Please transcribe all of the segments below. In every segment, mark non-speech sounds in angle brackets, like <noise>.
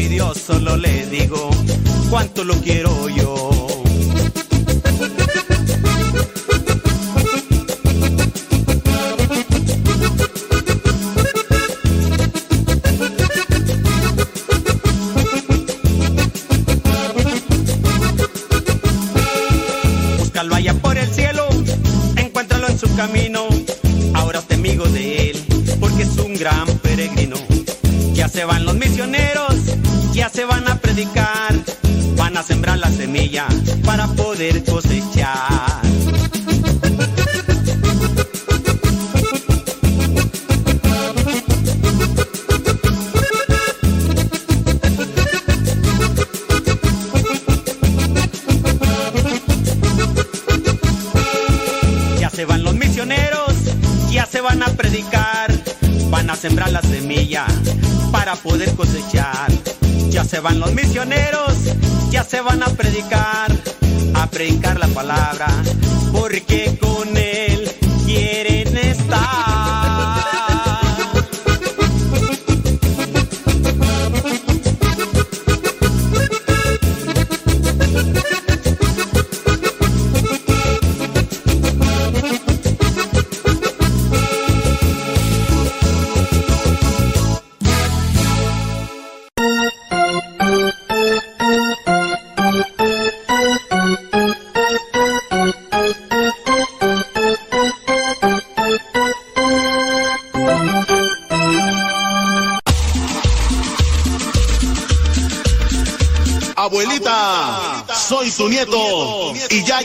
mi Dios solo le digo. Cuánto lo quiero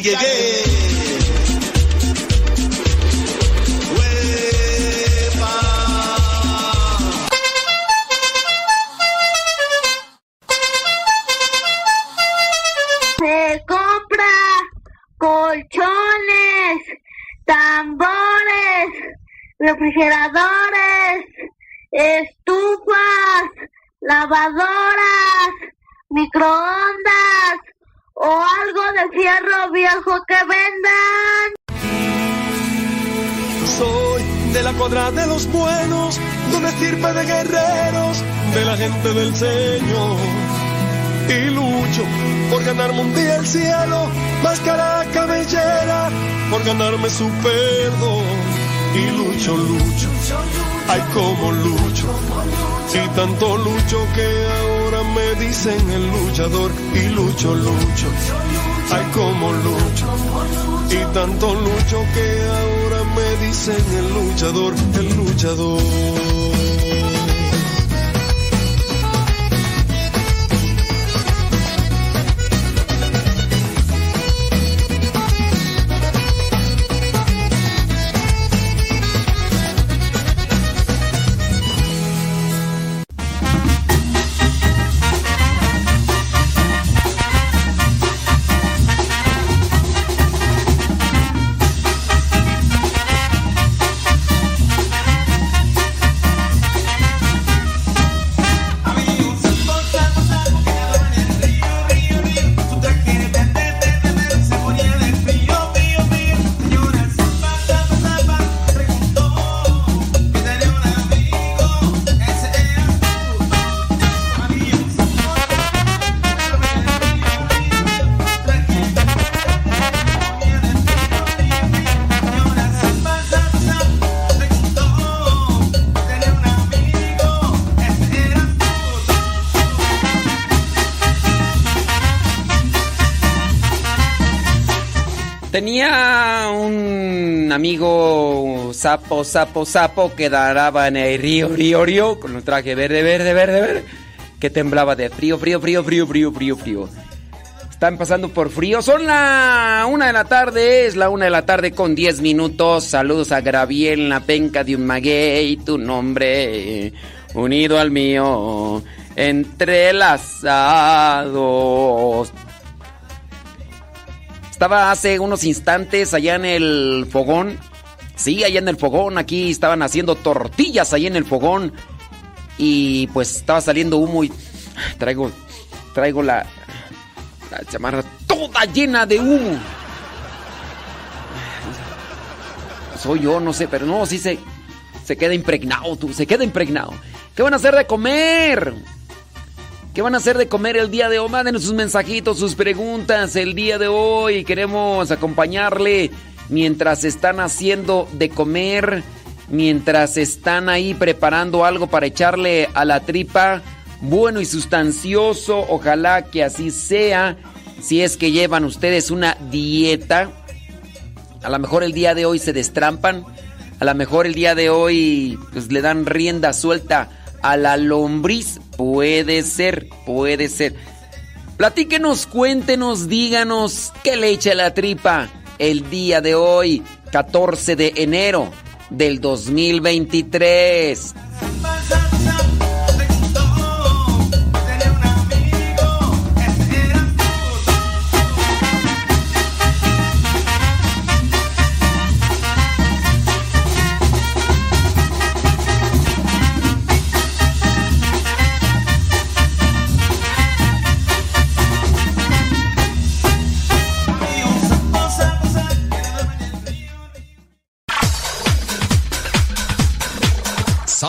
nieto y buenos, de una estirpe de guerreros, de la gente del Señor. Y lucho por ganarme un día el cielo, máscara cabellera, por ganarme su perdón. Y lucho, lucho, ay como lucho. Y tanto lucho que ahora me dicen el luchador. Y lucho, lucho, ay como lucho. Y tanto lucho que ahora me dicen el luchador, el luchador. Tenía un amigo sapo, sapo, sapo que daraba en el río, río, río, con un traje verde, verde, verde, verde, que temblaba de frío, frío, frío, frío, frío, frío, frío. Están pasando por frío. Son la una de la tarde, es la una de la tarde con diez minutos. Saludos a Graviel, la penca de un maguey, tu nombre unido al mío, entrelazados. Estaba hace unos instantes allá en el fogón. Sí, allá en el fogón. Aquí estaban haciendo tortillas allá en el fogón. Y pues estaba saliendo humo y traigo, traigo la, la chamarra toda llena de humo. Soy yo, no sé, pero no, sí se, Se queda impregnado, tú, se queda impregnado. ¿Qué van a hacer de comer? ¿Qué van a hacer de comer el día de hoy? Mándenos sus mensajitos, sus preguntas el día de hoy. Queremos acompañarle mientras están haciendo de comer, mientras están ahí preparando algo para echarle a la tripa bueno y sustancioso. Ojalá que así sea. Si es que llevan ustedes una dieta, a lo mejor el día de hoy se destrampan, a lo mejor el día de hoy pues, le dan rienda suelta a la lombriz. Puede ser, puede ser. Platíquenos, cuéntenos, díganos qué le echa la tripa el día de hoy, 14 de enero del 2023.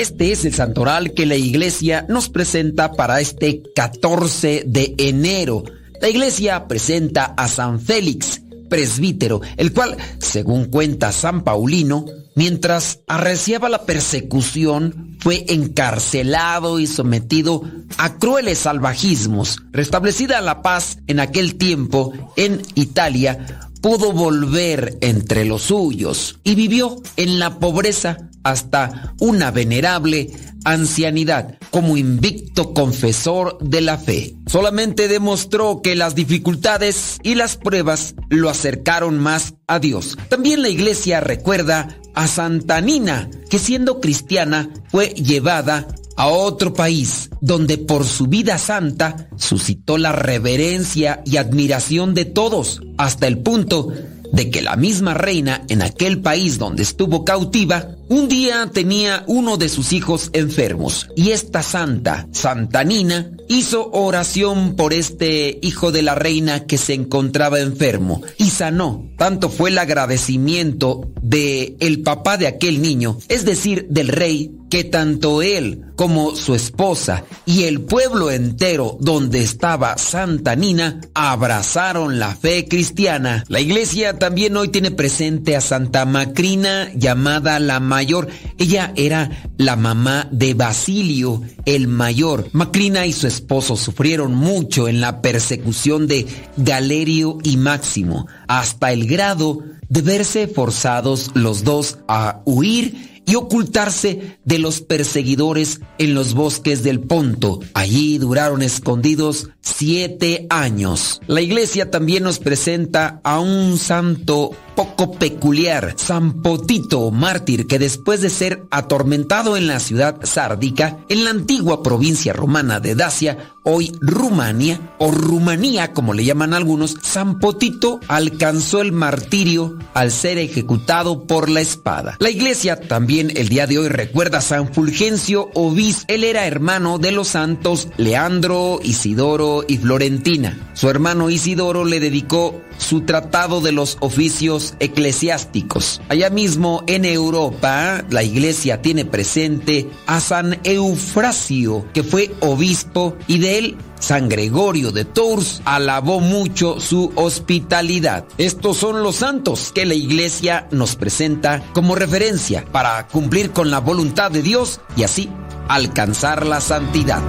Este es el santoral que la iglesia nos presenta para este 14 de enero. La iglesia presenta a San Félix, presbítero, el cual, según cuenta San Paulino, mientras arreciaba la persecución, fue encarcelado y sometido a crueles salvajismos. Restablecida la paz en aquel tiempo en Italia, pudo volver entre los suyos y vivió en la pobreza hasta una venerable ancianidad como invicto confesor de la fe. Solamente demostró que las dificultades y las pruebas lo acercaron más a Dios. También la iglesia recuerda a Santa Nina, que siendo cristiana fue llevada a otro país donde por su vida santa suscitó la reverencia y admiración de todos, hasta el punto de que la misma reina en aquel país donde estuvo cautiva, un día tenía uno de sus hijos enfermos y esta santa, Santa Nina, hizo oración por este hijo de la reina que se encontraba enfermo y sanó. Tanto fue el agradecimiento de el papá de aquel niño, es decir, del rey, que tanto él como su esposa y el pueblo entero donde estaba Santa Nina abrazaron la fe cristiana. La iglesia también hoy tiene presente a Santa Macrina llamada la mayor. Ella era la mamá de Basilio el mayor. Macrina y su esposo sufrieron mucho en la persecución de Galerio y Máximo, hasta el grado de verse forzados los dos a huir y ocultarse de los perseguidores en los bosques del Ponto. Allí duraron escondidos siete años. La iglesia también nos presenta a un santo poco peculiar, San Potito, mártir, que después de ser atormentado en la ciudad sárdica, en la antigua provincia romana de Dacia, hoy Rumania, o Rumanía como le llaman algunos, San Potito alcanzó el martirio al ser ejecutado por la espada. La iglesia también el día de hoy recuerda a San Fulgencio Obis, él era hermano de los santos Leandro, Isidoro y Florentina. Su hermano Isidoro le dedicó su tratado de los oficios eclesiásticos. Allá mismo en Europa, la iglesia tiene presente a San Eufrasio, que fue obispo, y de él San Gregorio de Tours alabó mucho su hospitalidad. Estos son los santos que la iglesia nos presenta como referencia para cumplir con la voluntad de Dios y así alcanzar la santidad.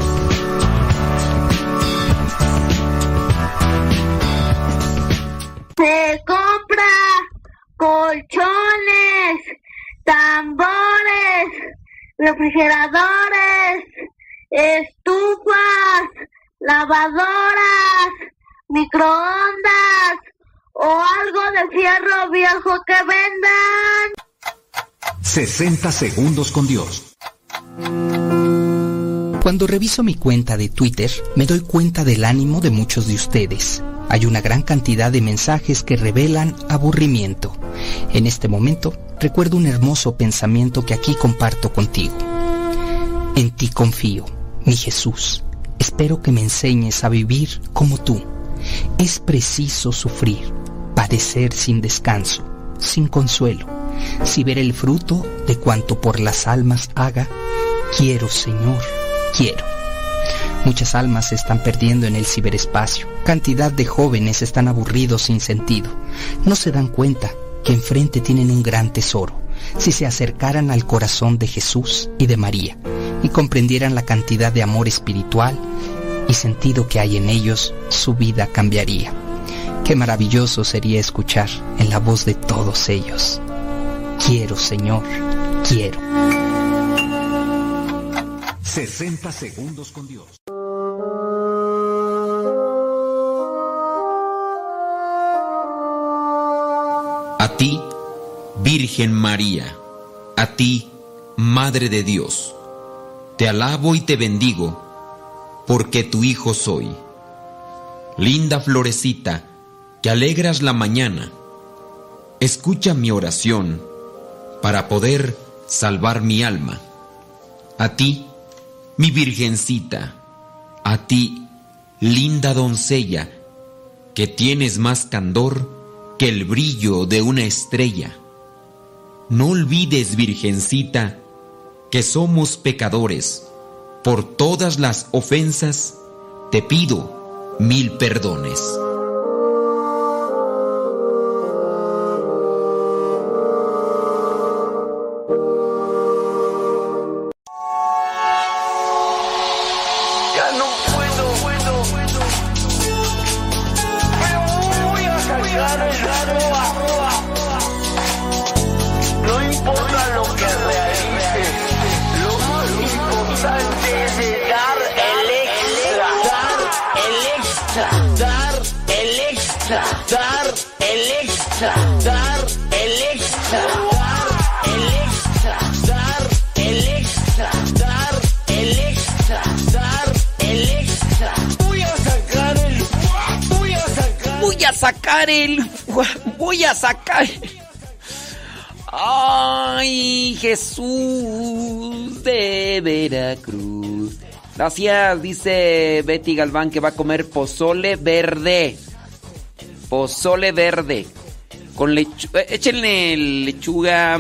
Se compra colchones, tambores, refrigeradores, estufas, lavadoras, microondas, o algo de fierro viejo que vendan. 60 segundos con Dios. Cuando reviso mi cuenta de Twitter, me doy cuenta del ánimo de muchos de ustedes. Hay una gran cantidad de mensajes que revelan aburrimiento. En este momento, recuerdo un hermoso pensamiento que aquí comparto contigo. En ti confío, mi Jesús. Espero que me enseñes a vivir como tú. Es preciso sufrir, padecer sin descanso, sin consuelo, si ver el fruto de cuanto por las almas haga. Quiero, Señor, quiero. Muchas almas se están perdiendo en el ciberespacio. Cantidad de jóvenes están aburridos sin sentido. No se dan cuenta que enfrente tienen un gran tesoro. Si se acercaran al corazón de Jesús y de María y comprendieran la cantidad de amor espiritual y sentido que hay en ellos, su vida cambiaría. Qué maravilloso sería escuchar en la voz de todos ellos. Quiero, Señor, quiero. 60 segundos con Dios. Virgen María, a ti, Madre de Dios, te alabo y te bendigo, porque tu Hijo soy. Linda florecita, que alegras la mañana, escucha mi oración para poder salvar mi alma. A ti, mi virgencita, a ti, linda doncella, que tienes más candor que el brillo de una estrella. No olvides, virgencita, que somos pecadores. Por todas las ofensas, te pido mil perdones. Jesús de Veracruz. Gracias, dice Betty Galván que va a comer pozole verde. Pozole verde. Con lechuga. Échenle lechuga.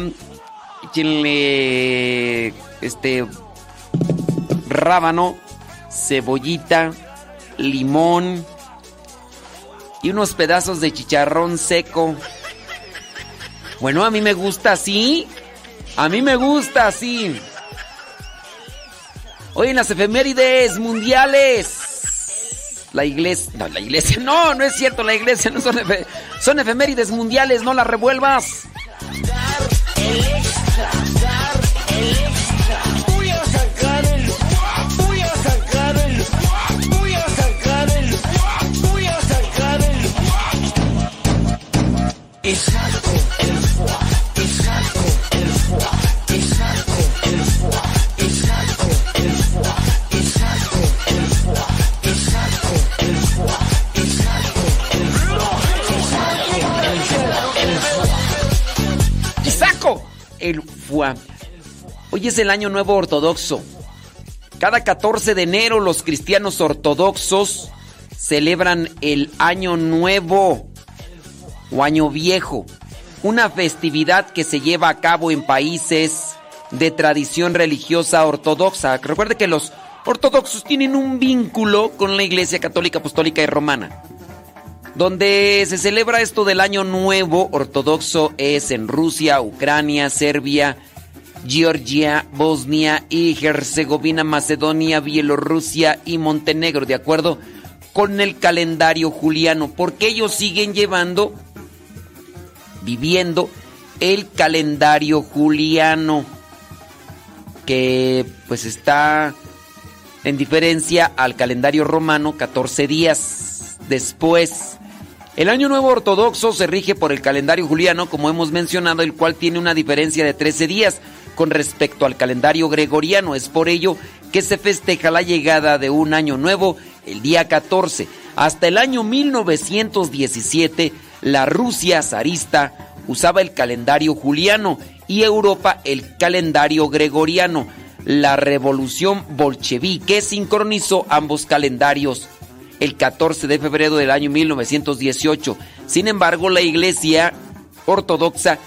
Échenle. Este. Rábano. Cebollita. Limón. Y unos pedazos de chicharrón seco. Bueno, a mí me gusta así. A mí me gusta así. Hoy en las efemérides mundiales. La iglesia. No, la iglesia. No, no es cierto, la iglesia no son, efe- son efemérides mundiales, no las revuelvas. dar el extra. Voy el fuá. Hoy es el año nuevo ortodoxo. Cada 14 de enero los cristianos ortodoxos celebran el año nuevo o año viejo, una festividad que se lleva a cabo en países de tradición religiosa ortodoxa. Recuerde que los ortodoxos tienen un vínculo con la Iglesia Católica Apostólica y Romana. Donde se celebra esto del año nuevo ortodoxo es en Rusia, Ucrania, Serbia, Georgia, Bosnia y Herzegovina, Macedonia, Bielorrusia y Montenegro, de acuerdo con el calendario juliano, porque ellos siguen llevando, viviendo el calendario juliano, que pues está en diferencia al calendario romano 14 días después. El año nuevo ortodoxo se rige por el calendario juliano, como hemos mencionado, el cual tiene una diferencia de 13 días con respecto al calendario gregoriano. Es por ello que se festeja la llegada de un año nuevo el día 14. Hasta el año 1917, la Rusia zarista usaba el calendario juliano y Europa el calendario gregoriano. La revolución bolchevique sincronizó ambos calendarios el 14 de febrero del año 1918. Sin embargo, la Iglesia Ortodoxa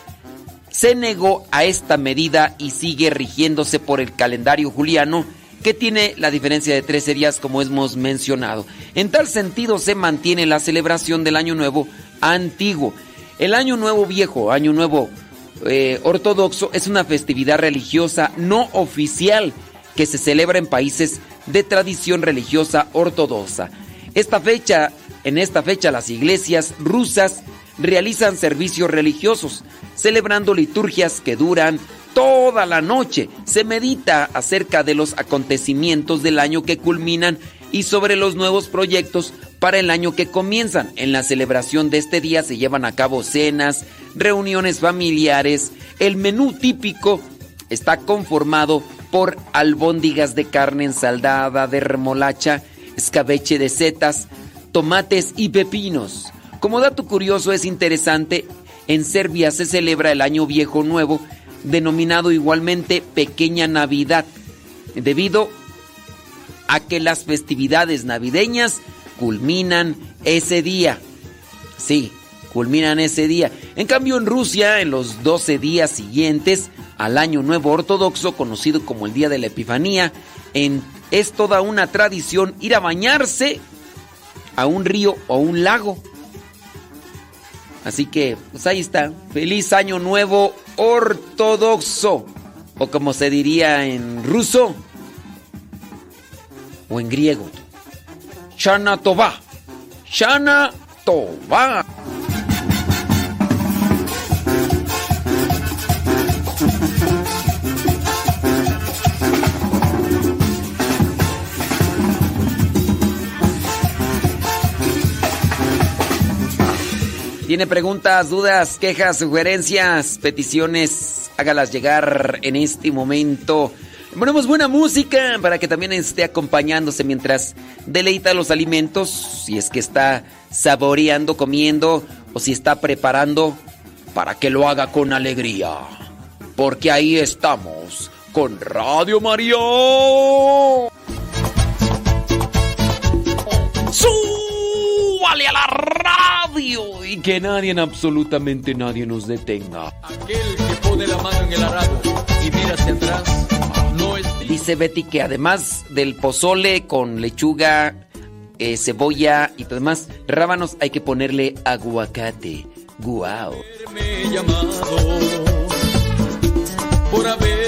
se negó a esta medida y sigue rigiéndose por el calendario juliano que tiene la diferencia de 13 días como hemos mencionado. En tal sentido se mantiene la celebración del Año Nuevo antiguo. El Año Nuevo Viejo, Año Nuevo eh, Ortodoxo, es una festividad religiosa no oficial que se celebra en países de tradición religiosa ortodoxa. Esta fecha, en esta fecha las iglesias rusas realizan servicios religiosos, celebrando liturgias que duran toda la noche. Se medita acerca de los acontecimientos del año que culminan y sobre los nuevos proyectos para el año que comienzan. En la celebración de este día se llevan a cabo cenas, reuniones familiares. El menú típico está conformado por albóndigas de carne ensaldada de remolacha, escabeche de setas, tomates y pepinos. Como dato curioso es interesante, en Serbia se celebra el Año Viejo Nuevo, denominado igualmente Pequeña Navidad, debido a que las festividades navideñas culminan ese día. Sí, culminan ese día. En cambio, en Rusia, en los 12 días siguientes al Año Nuevo Ortodoxo, conocido como el Día de la Epifanía, es toda una tradición ir a bañarse a un río o un lago. Así que, pues ahí está. Feliz año nuevo ortodoxo. O como se diría en ruso o en griego. Shana Tova. Shana Tova. Tiene preguntas, dudas, quejas, sugerencias, peticiones, hágalas llegar en este momento. Ponemos buena música para que también esté acompañándose mientras deleita los alimentos, si es que está saboreando, comiendo o si está preparando para que lo haga con alegría. Porque ahí estamos con Radio María. ¡Súbale a la que nadie, absolutamente nadie nos detenga. Aquel que pone la mano en el arado y mira hacia atrás, no es... Dice Betty que además del pozole con lechuga, eh, cebolla y demás rábanos, hay que ponerle aguacate. ¡Guau! Por haberte.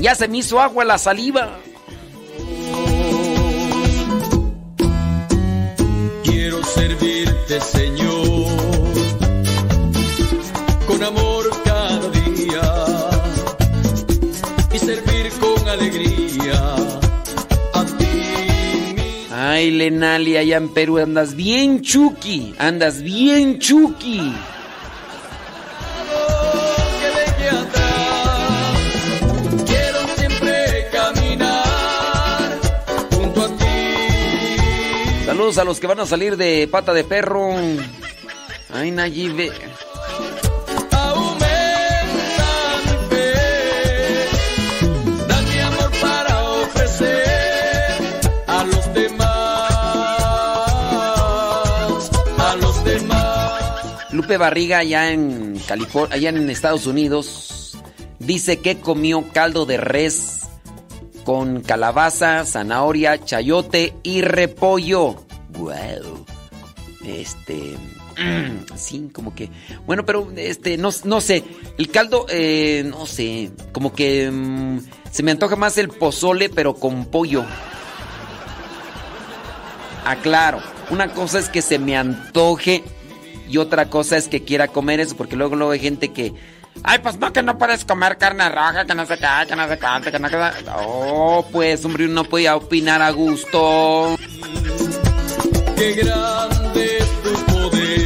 Ya se me hizo agua la saliva. Quiero servirte, Señor, con amor cada día y servir con alegría a ti. mi Ay, Lenali, allá en Perú andas bien chuki. Andas bien chuki. A los que van a salir de pata de perro. Ay, Nayibe. Lupe Barriga allá en California, allá en Estados Unidos, dice que comió caldo de res con calabaza, zanahoria, chayote y repollo. Wow. Este, mm, <clears throat> sí, como que, bueno, pero este, no, no sé, el caldo, eh, no sé, como que mm, se me antoja más el pozole, pero con pollo. Aclaro, una cosa es que se me antoje y otra cosa es que quiera comer eso, porque luego, luego hay gente que, ay, pues no, que no puedes comer carne roja, que no se cae, que no se cante, que no se... Oh, pues, hombre, uno podía opinar a gusto qué grande es tu poder.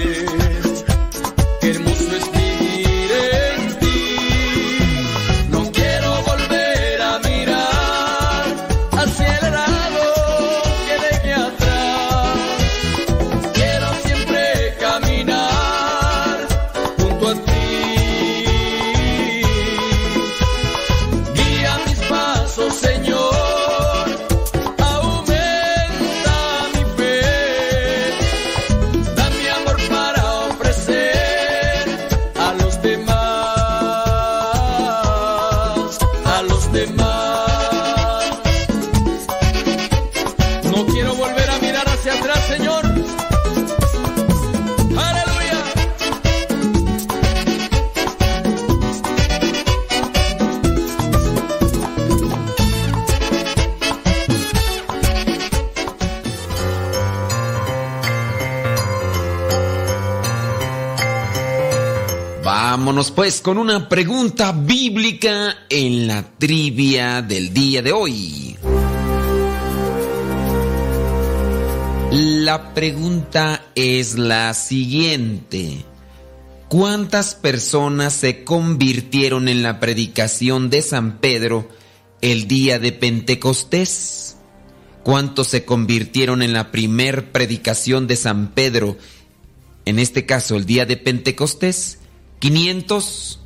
Vámonos pues con una pregunta bíblica en la trivia del día de hoy. La pregunta es la siguiente. ¿Cuántas personas se convirtieron en la predicación de San Pedro el día de Pentecostés? ¿Cuántos se convirtieron en la primer predicación de San Pedro, en este caso el día de Pentecostés? ¿500,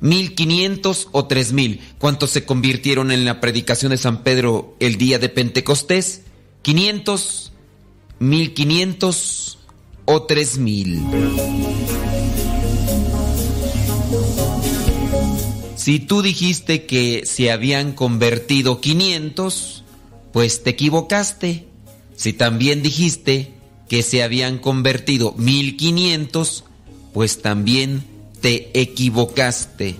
1500 o 3000? ¿Cuántos se convirtieron en la predicación de San Pedro el día de Pentecostés? ¿500, 1500 o 3000? Si tú dijiste que se habían convertido 500, pues te equivocaste. Si también dijiste que se habían convertido 1500, pues también te equivocaste.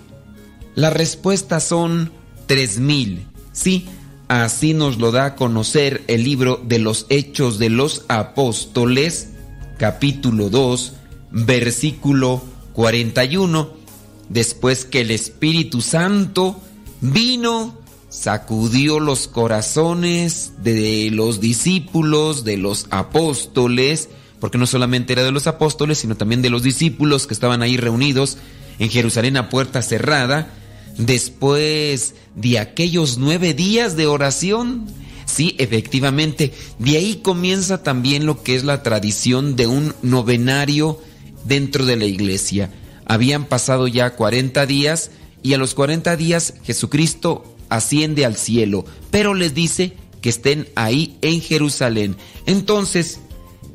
Las respuestas son 3000. Sí, así nos lo da a conocer el libro de los Hechos de los Apóstoles, capítulo 2, versículo 41 después que el Espíritu Santo vino, sacudió los corazones de los discípulos, de los apóstoles, porque no solamente era de los apóstoles, sino también de los discípulos que estaban ahí reunidos en Jerusalén a puerta cerrada, después de aquellos nueve días de oración. Sí, efectivamente, de ahí comienza también lo que es la tradición de un novenario dentro de la iglesia. Habían pasado ya 40 días y a los 40 días Jesucristo asciende al cielo, pero les dice que estén ahí en Jerusalén. Entonces,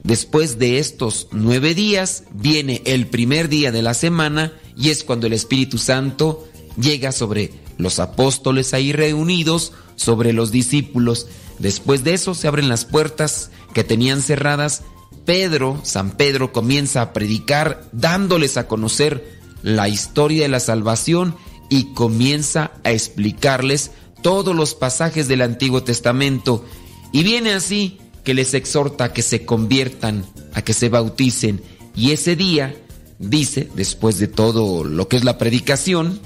después de estos nueve días, viene el primer día de la semana y es cuando el Espíritu Santo llega sobre los apóstoles ahí reunidos, sobre los discípulos. Después de eso se abren las puertas que tenían cerradas Pedro, San Pedro, comienza a predicar dándoles a conocer la historia de la salvación y comienza a explicarles todos los pasajes del Antiguo Testamento. Y viene así que les exhorta a que se conviertan, a que se bauticen. Y ese día, dice, después de todo lo que es la predicación,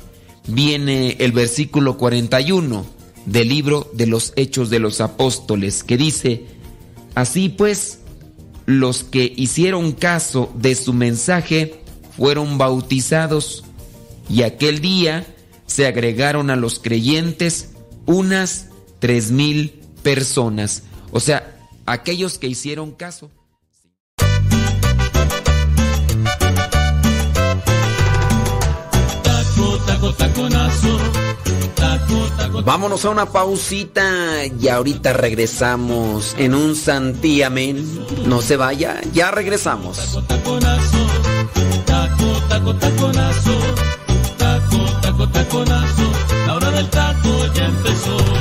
viene el versículo 41 del libro de los Hechos de los Apóstoles, que dice, así pues, los que hicieron caso de su mensaje fueron bautizados y aquel día se agregaron a los creyentes unas tres mil personas. O sea, aquellos que hicieron caso. Vámonos a una pausita y ahorita regresamos en un santiamén. No se vaya, ya regresamos. Taco, taconazo, taco, taco, taconazo, la hora del taco ya empezó.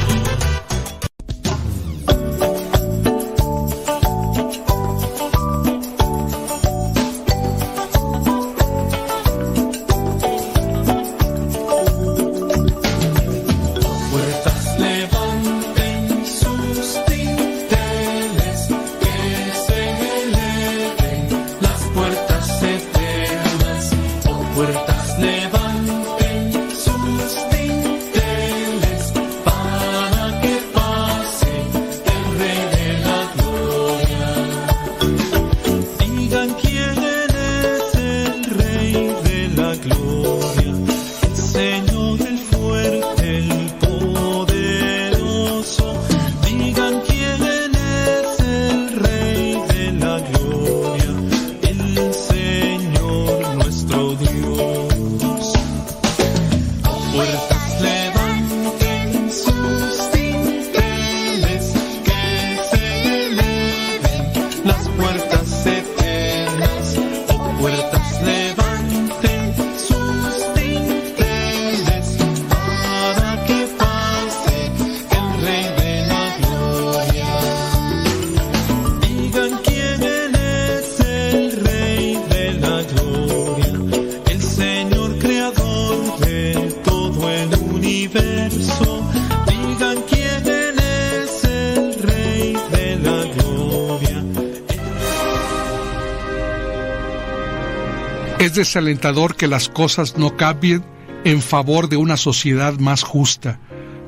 Desalentador que las cosas no cambien en favor de una sociedad más justa,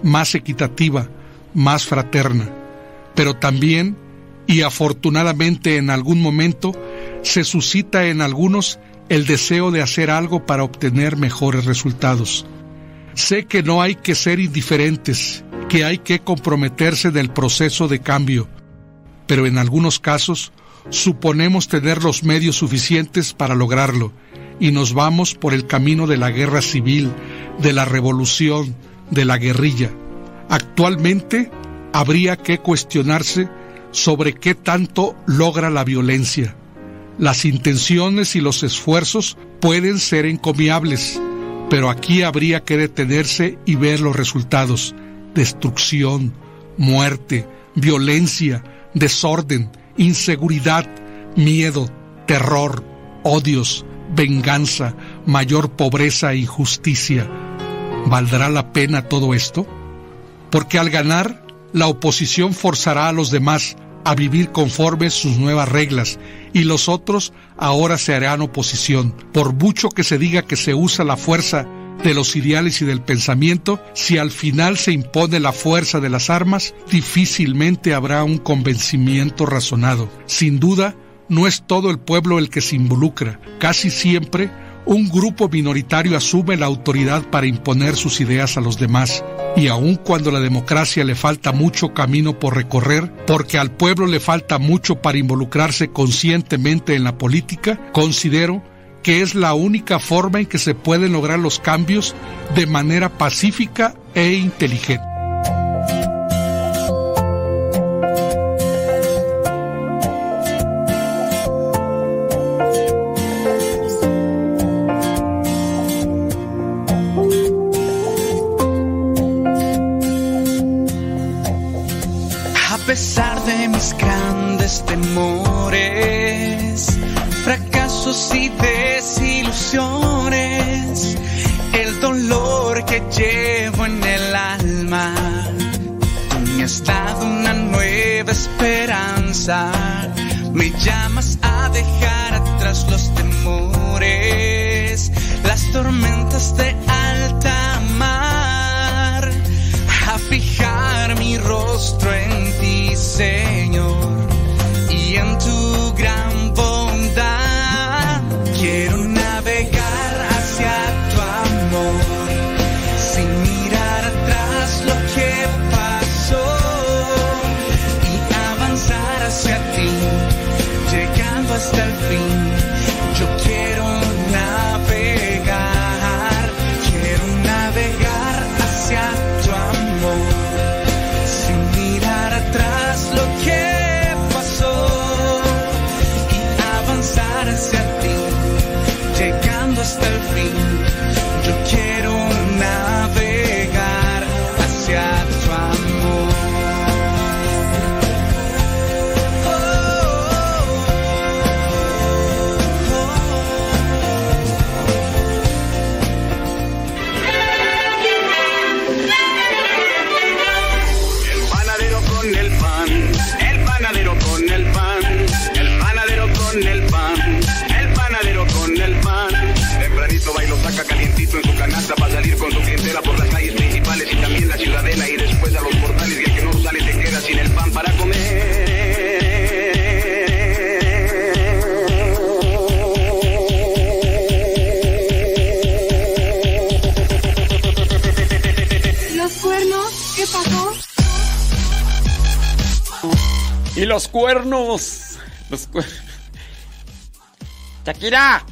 más equitativa, más fraterna. Pero también, y afortunadamente en algún momento, se suscita en algunos el deseo de hacer algo para obtener mejores resultados. Sé que no hay que ser indiferentes, que hay que comprometerse del proceso de cambio, pero en algunos casos suponemos tener los medios suficientes para lograrlo y nos vamos por el camino de la guerra civil, de la revolución, de la guerrilla. Actualmente habría que cuestionarse sobre qué tanto logra la violencia. Las intenciones y los esfuerzos pueden ser encomiables, pero aquí habría que detenerse y ver los resultados. Destrucción, muerte, violencia, desorden, inseguridad, miedo, terror, odios, venganza, mayor pobreza e injusticia. ¿Valdrá la pena todo esto? Porque al ganar, la oposición forzará a los demás a vivir conforme sus nuevas reglas y los otros ahora se harán oposición. Por mucho que se diga que se usa la fuerza de los ideales y del pensamiento, si al final se impone la fuerza de las armas, difícilmente habrá un convencimiento razonado. Sin duda, no es todo el pueblo el que se involucra. Casi siempre, un grupo minoritario asume la autoridad para imponer sus ideas a los demás. Y aun cuando a la democracia le falta mucho camino por recorrer, porque al pueblo le falta mucho para involucrarse conscientemente en la política, considero que es la única forma en que se pueden lograr los cambios de manera pacífica e inteligente. Los temores, las tormentas de los cuernos. Los cuernos. Shakira.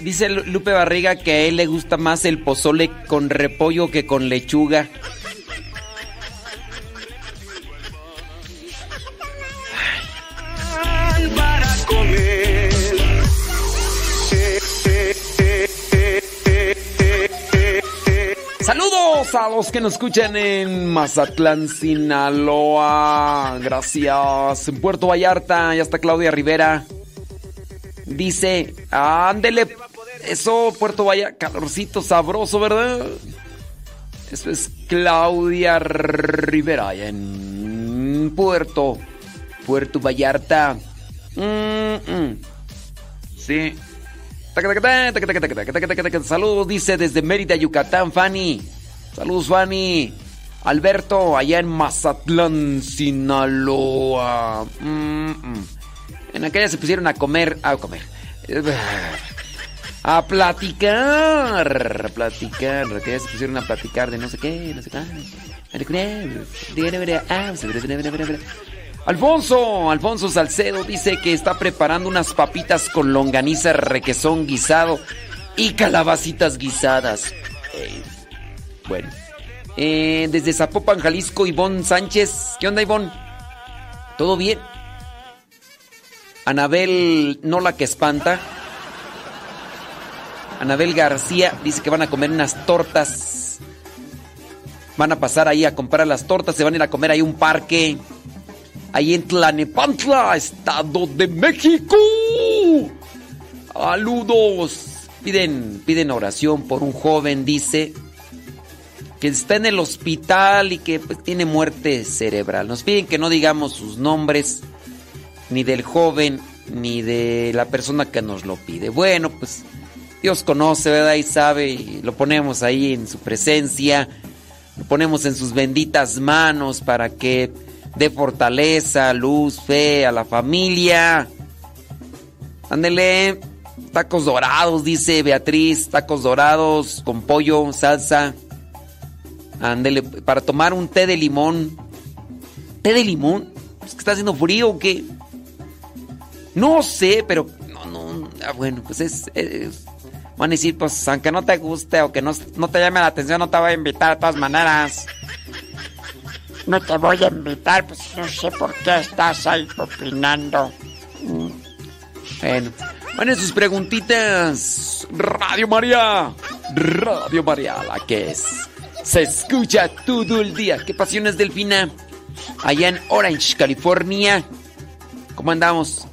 Dice Lupe Barriga que a él le gusta más el pozole con repollo que con lechuga. Saludos a los que nos escuchan en Mazatlán, Sinaloa. Gracias. En Puerto Vallarta, ya está Claudia Rivera. Dice, ándele. Eso, Puerto Vallarta, calorcito sabroso, ¿verdad? Eso es Claudia Rivera, allá en Puerto, Puerto Vallarta. Mm, mm. Sí. Saludos, dice desde Mérida, Yucatán, Fanny. Saludos, Fanny. Alberto, allá en Mazatlán, Sinaloa. En aquella se pusieron a comer, a comer. A platicar, a platicar. En se pusieron a platicar de no sé qué, no sé qué. Alfonso, Alfonso Salcedo dice que está preparando unas papitas con longaniza, requesón guisado y calabacitas guisadas. Eh, bueno. Eh, desde Zapopan, Jalisco, Ivonne Sánchez. ¿Qué onda, Ivonne? ¿Todo bien? Anabel, no la que espanta. Anabel García dice que van a comer unas tortas. Van a pasar ahí a comprar las tortas, se van a ir a comer ahí un parque ahí en Tlanepantla, Estado de México. Saludos. Piden, piden oración por un joven, dice, que está en el hospital y que pues, tiene muerte cerebral. Nos piden que no digamos sus nombres, ni del joven, ni de la persona que nos lo pide. Bueno, pues Dios conoce, ¿verdad? Y sabe, y lo ponemos ahí en su presencia, lo ponemos en sus benditas manos para que de fortaleza, luz, fe a la familia. Ándele, tacos dorados, dice Beatriz, tacos dorados con pollo, salsa. Ándele, para tomar un té de limón. ¿Té de limón? ¿Es que está haciendo frío o qué? No sé, pero no, no, ah, bueno, pues es, van a decir, pues aunque no te guste o que no, no te llame la atención, no te voy a invitar de todas maneras no te voy a invitar, pues no sé por qué estás ahí opinando. Bueno, bueno, sus preguntitas. Radio María. Radio María, la que es. Se escucha todo el día. ¿Qué pasiones, Delfina? Allá en Orange, California. ¿Cómo andamos?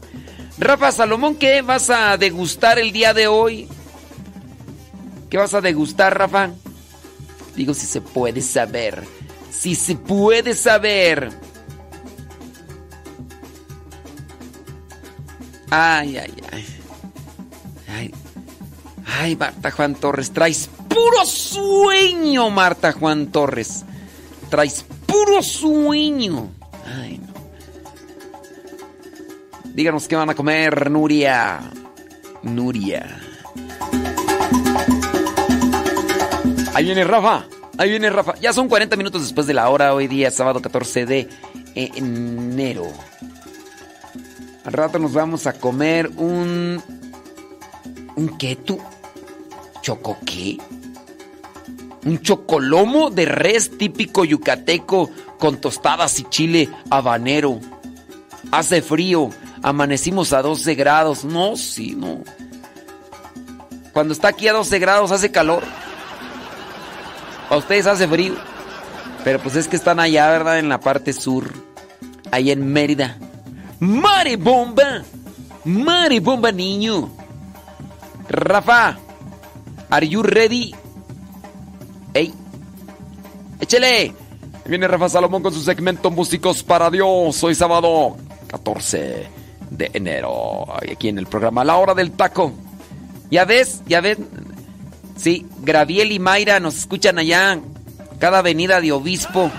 Rafa Salomón, ¿qué vas a degustar el día de hoy? ¿Qué vas a degustar, Rafa? Digo si se puede saber si se puede saber. Ay, ay, ay. Ay, Marta Juan Torres, traes puro sueño, Marta Juan Torres. Traes puro sueño. Ay. Díganos qué van a comer, Nuria. Nuria. Ahí viene Rafa. Ahí viene Rafa. Ya son 40 minutos después de la hora, hoy día, sábado 14 de enero. Al rato nos vamos a comer un. ¿Un tú? ¿Choco qué? Un chocolomo de res típico yucateco con tostadas y chile habanero. Hace frío, amanecimos a 12 grados. No, sí, no. Cuando está aquí a 12 grados hace calor. A ustedes hace frío. Pero pues es que están allá, ¿verdad? En la parte sur. Ahí en Mérida. ¡Mare bomba! ¡Mare bomba, niño! Rafa, ¿are you ready? ¡Ey! ¡Échale! Viene Rafa Salomón con su segmento Músicos para Dios. Hoy sábado 14 de enero. Aquí en el programa La Hora del Taco. Ya ves, ya ves, Sí, Graviel y Mayra nos escuchan allá. Cada venida de obispo.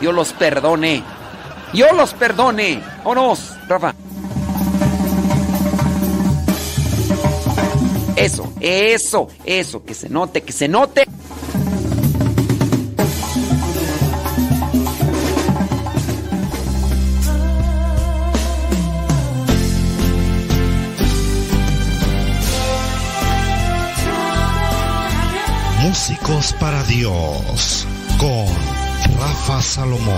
Dios los perdone. Dios los perdone. Vámonos, Rafa. Eso, eso, eso, que se note, que se note. Para Dios con Rafa Salomón.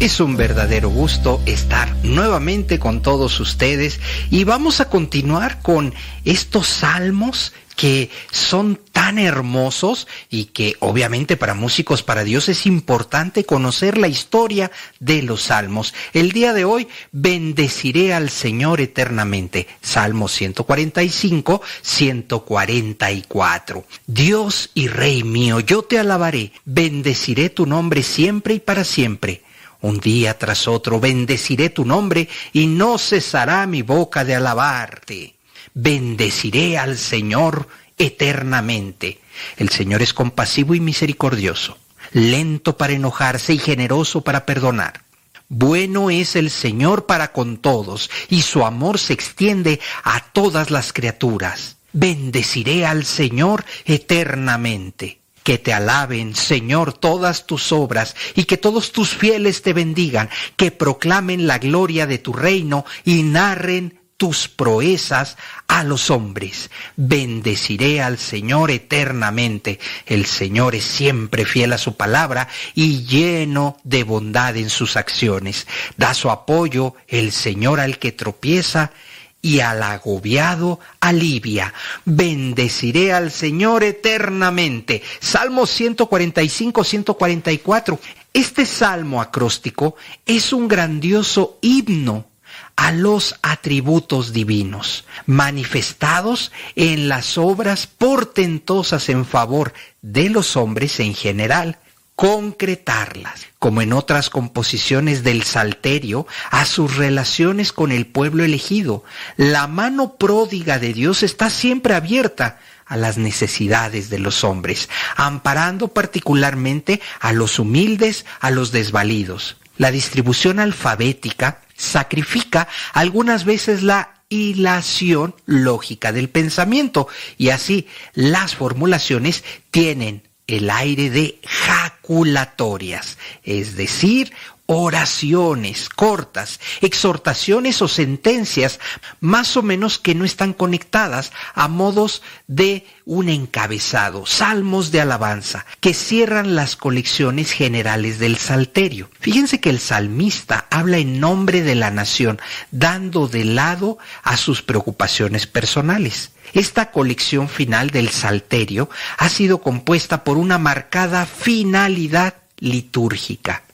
Es un verdadero gusto estar nuevamente con todos ustedes y vamos a continuar con estos salmos que son tan hermosos y que obviamente para músicos para Dios es importante conocer la historia de los salmos. El día de hoy bendeciré al Señor eternamente. Salmo 145, 144. Dios y Rey mío, yo te alabaré, bendeciré tu nombre siempre y para siempre. Un día tras otro bendeciré tu nombre y no cesará mi boca de alabarte bendeciré al Señor eternamente. El Señor es compasivo y misericordioso, lento para enojarse y generoso para perdonar. Bueno es el Señor para con todos, y su amor se extiende a todas las criaturas. Bendeciré al Señor eternamente. Que te alaben, Señor, todas tus obras, y que todos tus fieles te bendigan, que proclamen la gloria de tu reino y narren tus proezas a los hombres. Bendeciré al Señor eternamente. El Señor es siempre fiel a su palabra y lleno de bondad en sus acciones. Da su apoyo el Señor al que tropieza y al agobiado alivia. Bendeciré al Señor eternamente. Salmo 145, 144. Este salmo acróstico es un grandioso himno a los atributos divinos, manifestados en las obras portentosas en favor de los hombres en general, concretarlas, como en otras composiciones del Salterio, a sus relaciones con el pueblo elegido. La mano pródiga de Dios está siempre abierta a las necesidades de los hombres, amparando particularmente a los humildes, a los desvalidos. La distribución alfabética sacrifica algunas veces la hilación lógica del pensamiento. Y así las formulaciones tienen el aire de jaculatorias, es decir, oraciones cortas, exhortaciones o sentencias más o menos que no están conectadas a modos de un encabezado, salmos de alabanza, que cierran las colecciones generales del Salterio. Fíjense que el salmista habla en nombre de la nación, dando de lado a sus preocupaciones personales. Esta colección final del Salterio ha sido compuesta por una marcada finalidad litúrgica.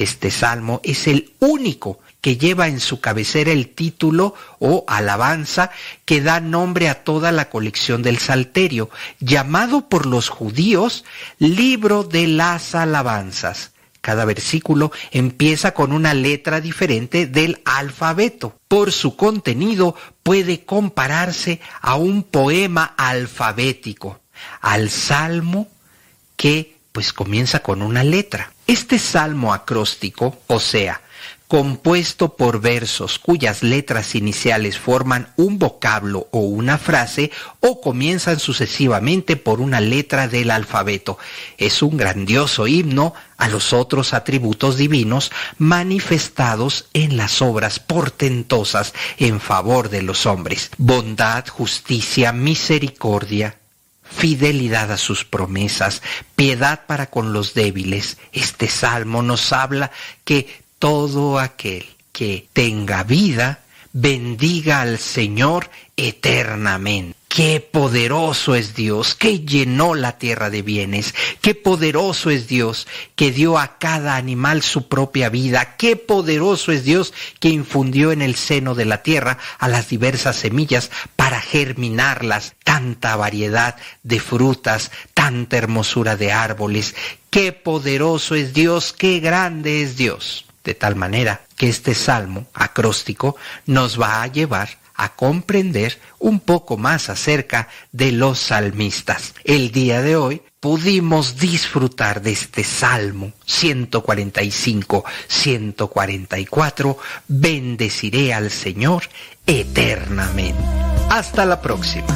Este salmo es el único que lleva en su cabecera el título o alabanza que da nombre a toda la colección del Salterio, llamado por los judíos libro de las alabanzas. Cada versículo empieza con una letra diferente del alfabeto. Por su contenido puede compararse a un poema alfabético, al salmo que pues comienza con una letra. Este salmo acróstico, o sea, compuesto por versos cuyas letras iniciales forman un vocablo o una frase o comienzan sucesivamente por una letra del alfabeto. Es un grandioso himno a los otros atributos divinos manifestados en las obras portentosas en favor de los hombres. Bondad, justicia, misericordia, fidelidad a sus promesas, piedad para con los débiles. Este salmo nos habla que todo aquel que tenga vida bendiga al Señor eternamente. Qué poderoso es Dios, que llenó la tierra de bienes. Qué poderoso es Dios, que dio a cada animal su propia vida. Qué poderoso es Dios, que infundió en el seno de la tierra a las diversas semillas para germinarlas. Tanta variedad de frutas, tanta hermosura de árboles. Qué poderoso es Dios, qué grande es Dios. De tal manera que este salmo acróstico nos va a llevar a comprender un poco más acerca de los salmistas. El día de hoy pudimos disfrutar de este Salmo 145, 144, bendeciré al Señor eternamente. Hasta la próxima.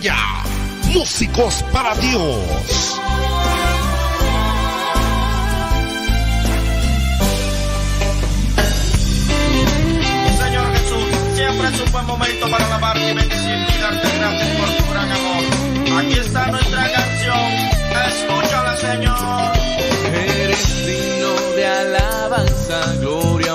Ya, músicos para Dios. Es un buen momento para alabarte y bendecirte y darte gracias por tu gran amor. Aquí está nuestra canción, escúchala Señor. Eres digno de alabanza, gloria,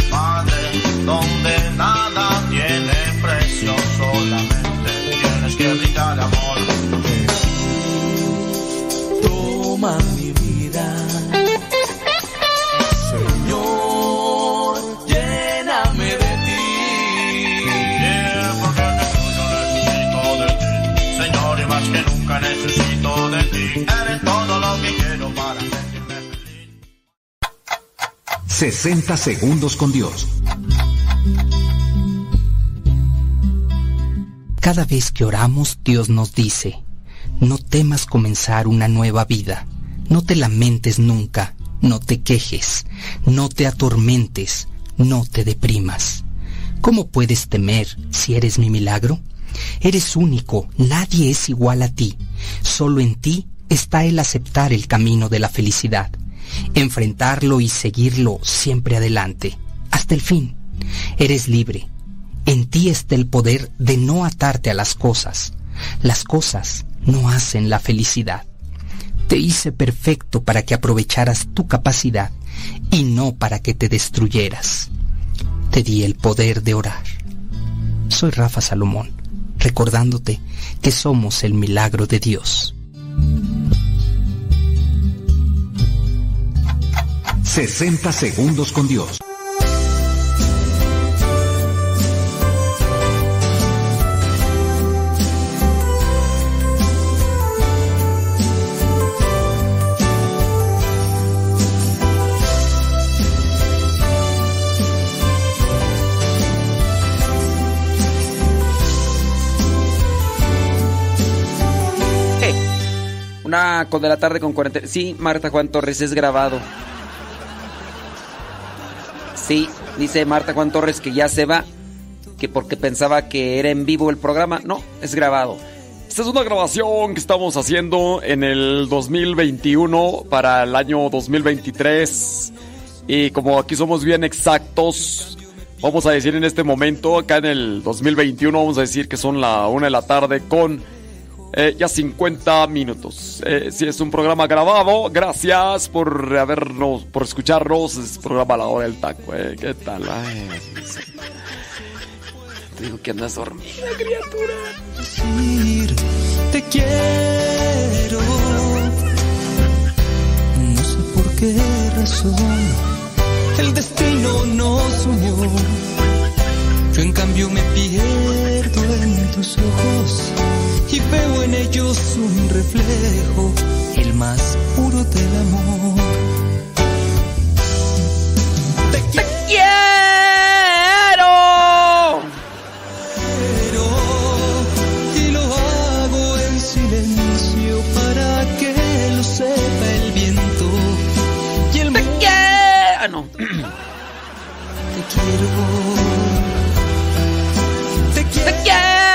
goodbye. 60 segundos con Dios. Cada vez que oramos, Dios nos dice, no temas comenzar una nueva vida, no te lamentes nunca, no te quejes, no te atormentes, no te deprimas. ¿Cómo puedes temer si eres mi milagro? Eres único, nadie es igual a ti, solo en ti está el aceptar el camino de la felicidad, enfrentarlo y seguirlo siempre adelante, hasta el fin. Eres libre, en ti está el poder de no atarte a las cosas. Las cosas no hacen la felicidad. Te hice perfecto para que aprovecharas tu capacidad y no para que te destruyeras. Te di el poder de orar. Soy Rafa Salomón, recordándote que somos el milagro de Dios. 60 segundos con Dios. Una con de la tarde con 40. Sí, Marta Juan Torres es grabado. Sí, dice Marta Juan Torres que ya se va. Que porque pensaba que era en vivo el programa. No, es grabado. Esta es una grabación que estamos haciendo en el 2021 para el año 2023. Y como aquí somos bien exactos, vamos a decir en este momento, acá en el 2021, vamos a decir que son la una de la tarde con eh, ya 50 minutos. Eh, si es un programa grabado, gracias por habernos, por escucharnos. Es programa la hora del taco, eh. ¿Qué tal? Ay, te digo que andas dormida, criatura. te quiero. No sé por qué razón el destino nos unió. Yo en cambio me pierdo en tus ojos y veo en ellos un reflejo, el más puro del amor. Te quiero. y lo hago en silencio para que lo sepa el viento y el mundo. Ah, no. Te quiero. Te quiero. Te quiero.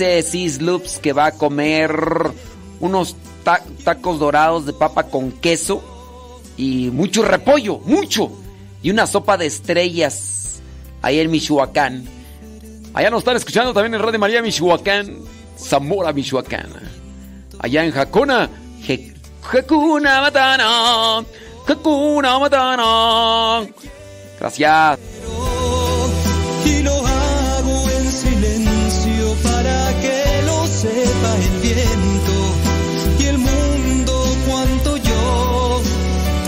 Dice Cis Loops que va a comer unos ta- tacos dorados de papa con queso y mucho repollo, mucho. Y una sopa de estrellas ahí en Michoacán. Allá nos están escuchando también en Radio María Michoacán, Zamora, Michoacán. Allá en Jacona, Je- Jacuna Matana, Jacuna Matana. Gracias.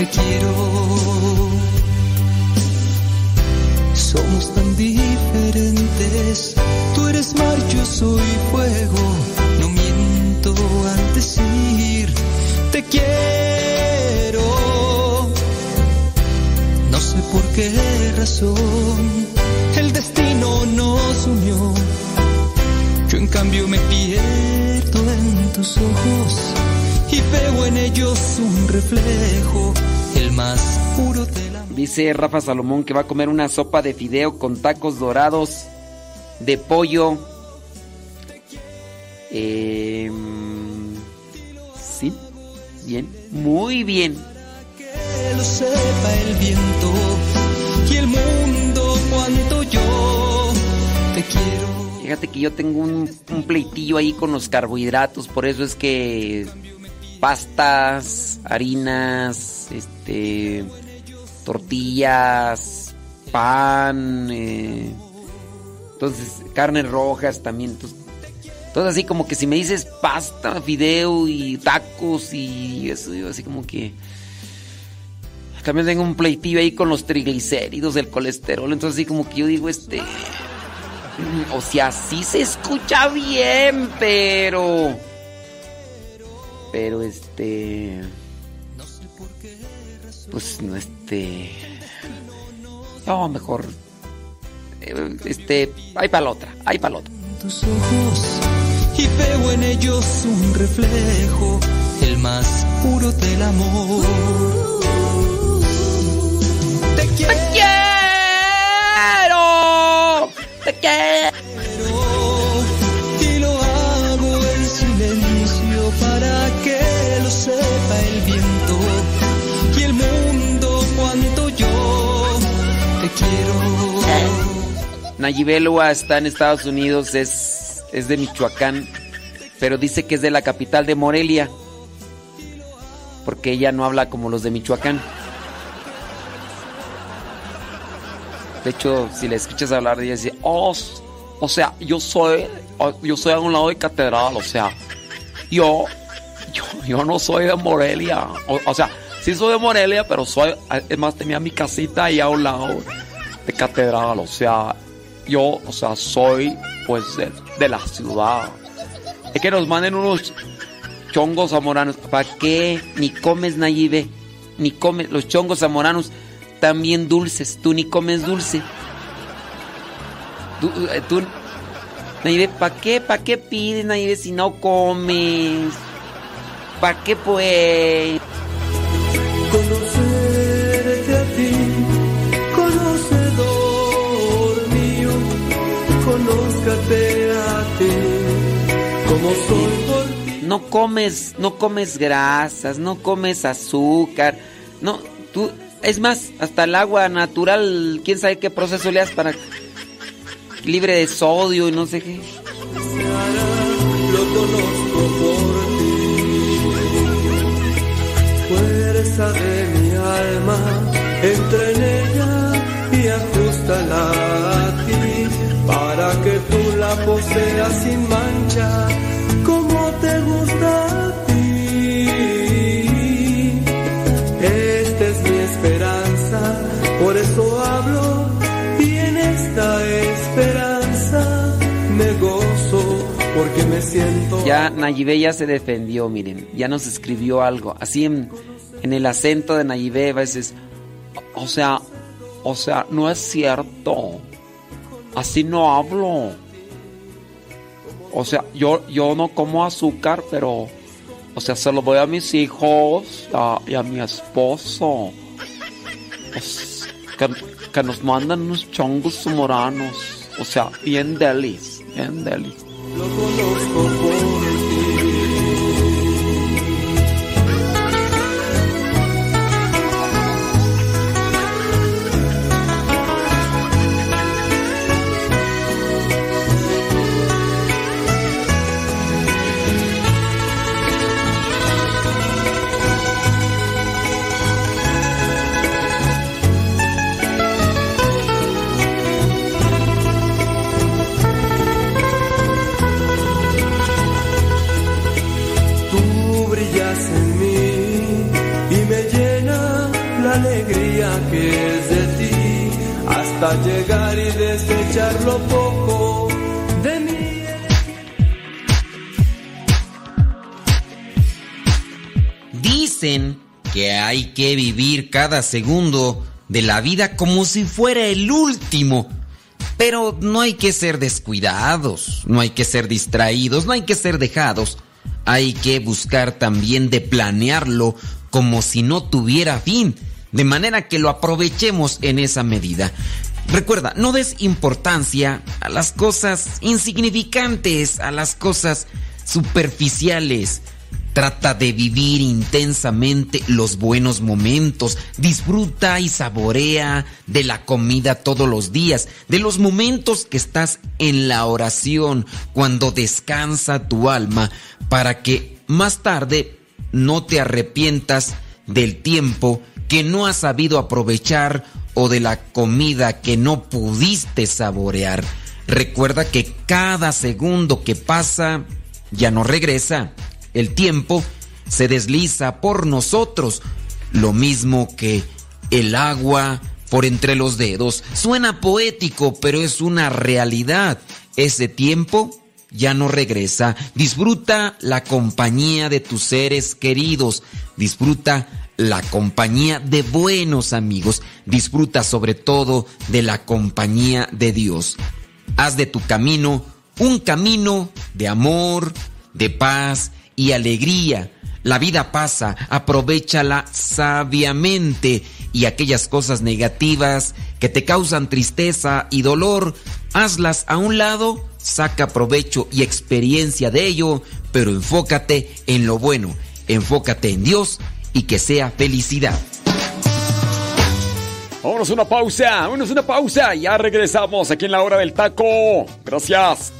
Te quiero. Somos tan diferentes, tú eres mar, yo soy fuego, no miento al decir te quiero. No sé por qué razón el destino nos unió. Yo en cambio me pierdo en tus ojos y veo en ellos un reflejo, el más puro de la Dice Rafa Salomón que va a comer una sopa de fideo con tacos dorados de pollo. Em, sí, bien, muy bien. que lo sepa el viento y el mundo cuanto yo te quiero. Fíjate que yo tengo un, un pleitillo ahí con los carbohidratos, por eso es que pastas, harinas, este, tortillas, pan, eh, entonces carnes rojas también. Entonces, entonces así como que si me dices pasta, fideo y tacos y eso, yo así como que... También tengo un pleitillo ahí con los triglicéridos, el colesterol, entonces así como que yo digo, este... O sea, sí se escucha bien, pero... Pero este... Pues no, este... No, mejor... eh, Este... Hay para la otra, hay para la otra. tus ojos y veo en ellos un reflejo, el más puro del amor. Te quiero, te quiero. y Nayibelua está en Estados Unidos, es, es de Michoacán, pero dice que es de la capital de Morelia, porque ella no habla como los de Michoacán. De hecho, si le escuchas hablar, ella dice, oh, o sea, yo soy, yo soy a un lado de catedral, o sea, yo, yo, yo no soy de Morelia, o, sea, sí soy de Morelia, pero soy, es más, tenía mi casita ahí a un lado de catedral, o sea, yo, o sea, soy pues de, de la ciudad. Es que nos manden unos chongos zamoranos. ¿Para qué? Ni comes Nayibe, ni comes. Los chongos zamoranos también dulces. Tú ni comes dulce. Tú, eh, tú Nayibe, ¿para qué? ¿Para qué pides, Nayibe, si no comes? ¿Para qué pues? Como soy. No comes, no comes grasas, no comes azúcar, no, tú, es más, hasta el agua natural, quién sabe qué proceso le das para libre de sodio y no sé qué. Lo conozco por ti, fuerza de mi alma, entra la poseas sin mancha, como te gusta a ti. Esta es mi esperanza, por eso hablo y esta esperanza me gozo porque me siento Ya Nayibé se defendió, miren, ya nos escribió algo, así en, en el acento de Nayibé a veces, o sea, o sea, no es cierto, así no hablo. O sea, yo, yo no como azúcar, pero, o sea, se lo doy a mis hijos y a mi esposo. Pues, que, que nos mandan unos chongos moranos. O sea, bien delis, bien delis. Cada segundo de la vida como si fuera el último. Pero no hay que ser descuidados, no hay que ser distraídos, no hay que ser dejados. Hay que buscar también de planearlo como si no tuviera fin, de manera que lo aprovechemos en esa medida. Recuerda, no des importancia a las cosas insignificantes, a las cosas superficiales. Trata de vivir intensamente los buenos momentos. Disfruta y saborea de la comida todos los días, de los momentos que estás en la oración, cuando descansa tu alma, para que más tarde no te arrepientas del tiempo que no has sabido aprovechar o de la comida que no pudiste saborear. Recuerda que cada segundo que pasa ya no regresa. El tiempo se desliza por nosotros, lo mismo que el agua por entre los dedos. Suena poético, pero es una realidad. Ese tiempo ya no regresa. Disfruta la compañía de tus seres queridos. Disfruta la compañía de buenos amigos. Disfruta sobre todo de la compañía de Dios. Haz de tu camino un camino de amor, de paz y alegría. La vida pasa, aprovechala sabiamente y aquellas cosas negativas que te causan tristeza y dolor, hazlas a un lado, saca provecho y experiencia de ello, pero enfócate en lo bueno, enfócate en Dios y que sea felicidad. Vámonos una pausa, vámonos una pausa. Ya regresamos aquí en la hora del taco. Gracias.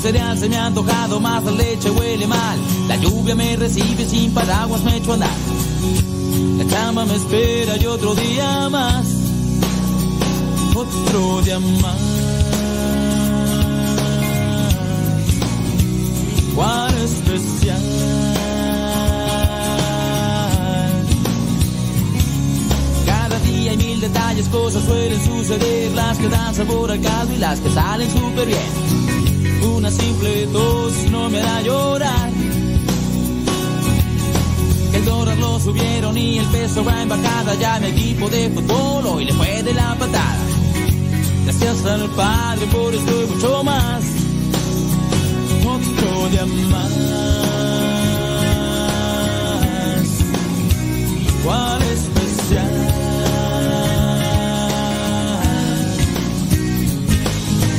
Cereal se me ha antojado, más la leche huele mal. La lluvia me recibe sin paraguas, me echo a andar. La cama me espera y otro día más. Otro día más. Cuán especial. Cada día hay mil detalles, cosas suelen suceder, las que dan sabor al caldo y las que salen súper bien. Una simple tos no me hará llorar. El dólar lo subieron y el peso va en. Ya mi equipo de fútbol hoy le fue de la patada. Gracias al Padre por esto y mucho más. Otro día más. Cuál especial.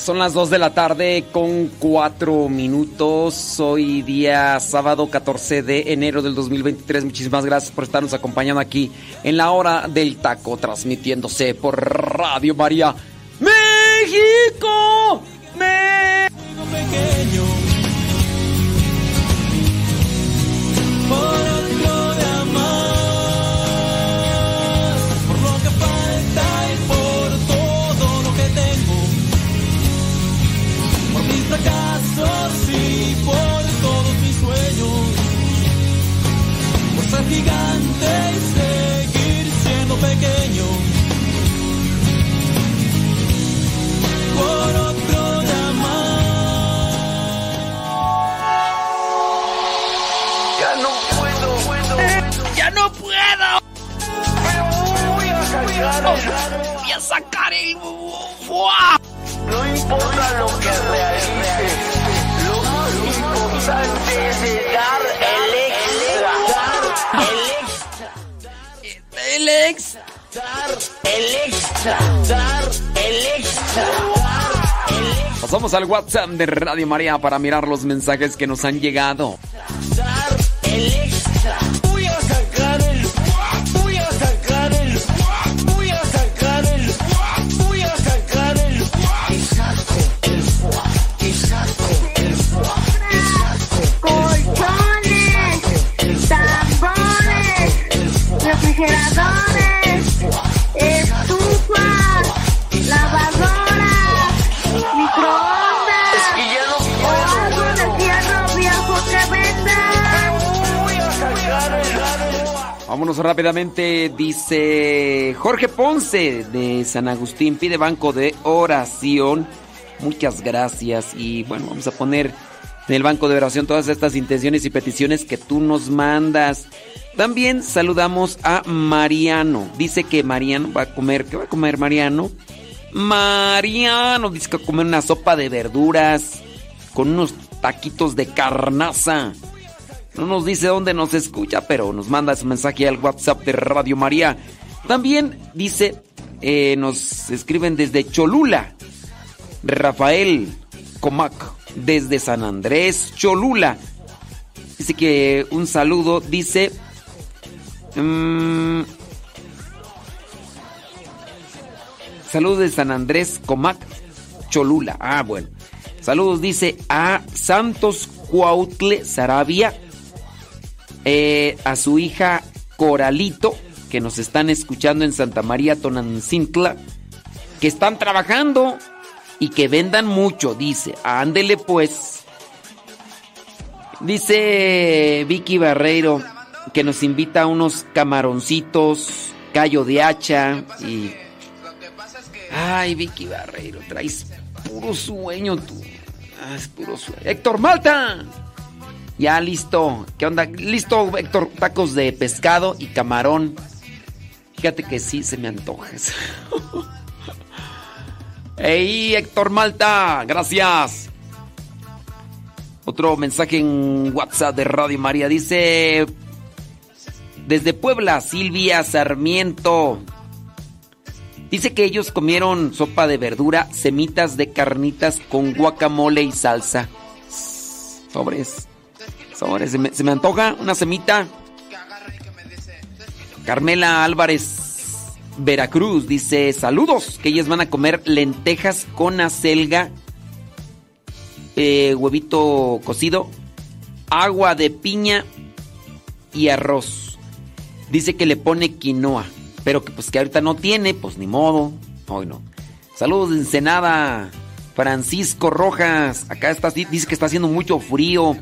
Son las 2 de la tarde con 4 minutos. Hoy día sábado 14 de enero del 2023. Muchísimas gracias por estarnos acompañando aquí en la hora del taco, transmitiéndose por Radio María. ¡México! ¡Me! Gigante y seguir siendo pequeño. Por otro día Ya no puedo, ya no puedo. Voy a sacar voy a sacar el ¡Fua! No importa lo que realice, lo más importante es dar el el extra, El extra, el extra, el extra. Pasamos al WhatsApp de Radio María para mirar los mensajes que nos han llegado. dar el extra. Vámonos rápidamente, dice Jorge Ponce de San Agustín, pide banco de oración. Muchas gracias y bueno, vamos a poner en el banco de oración todas estas intenciones y peticiones que tú nos mandas. También saludamos a Mariano. Dice que Mariano va a comer, ¿qué va a comer Mariano? Mariano dice que va a comer una sopa de verduras con unos taquitos de carnaza. No nos dice dónde nos escucha, pero nos manda su mensaje al WhatsApp de Radio María. También dice, eh, nos escriben desde Cholula, Rafael Comac. desde San Andrés, Cholula. Dice que un saludo, dice... mm, saludos de San Andrés, Comac, Cholula. Ah, bueno. Saludos, dice a Santos Cuautle Sarabia, eh, a su hija Coralito, que nos están escuchando en Santa María Tonancintla, que están trabajando y que vendan mucho, dice. Ándele pues. Dice Vicky Barreiro que nos invita a unos camaroncitos, callo de hacha y... Ay, Vicky Barreiro, traes puro sueño tú. Ah, es puro sueño. Héctor Malta. Ya listo. ¿Qué onda? Listo, Héctor. Tacos de pescado y camarón. Fíjate que sí se me antoja. eso. <laughs> ¡Ey, Héctor Malta! Gracias. Otro mensaje en WhatsApp de Radio María. Dice... Desde Puebla, Silvia Sarmiento. Dice que ellos comieron sopa de verdura, semitas de carnitas con guacamole y salsa. Sobres. Sobres. Se me, se me antoja una semita. Carmela Álvarez, Veracruz, dice saludos, que ellas van a comer lentejas con acelga, eh, huevito cocido, agua de piña y arroz. Dice que le pone quinoa, pero que pues que ahorita no tiene, pues ni modo. Hoy no. Saludos de Ensenada, Francisco Rojas. Acá está, dice que está haciendo mucho frío.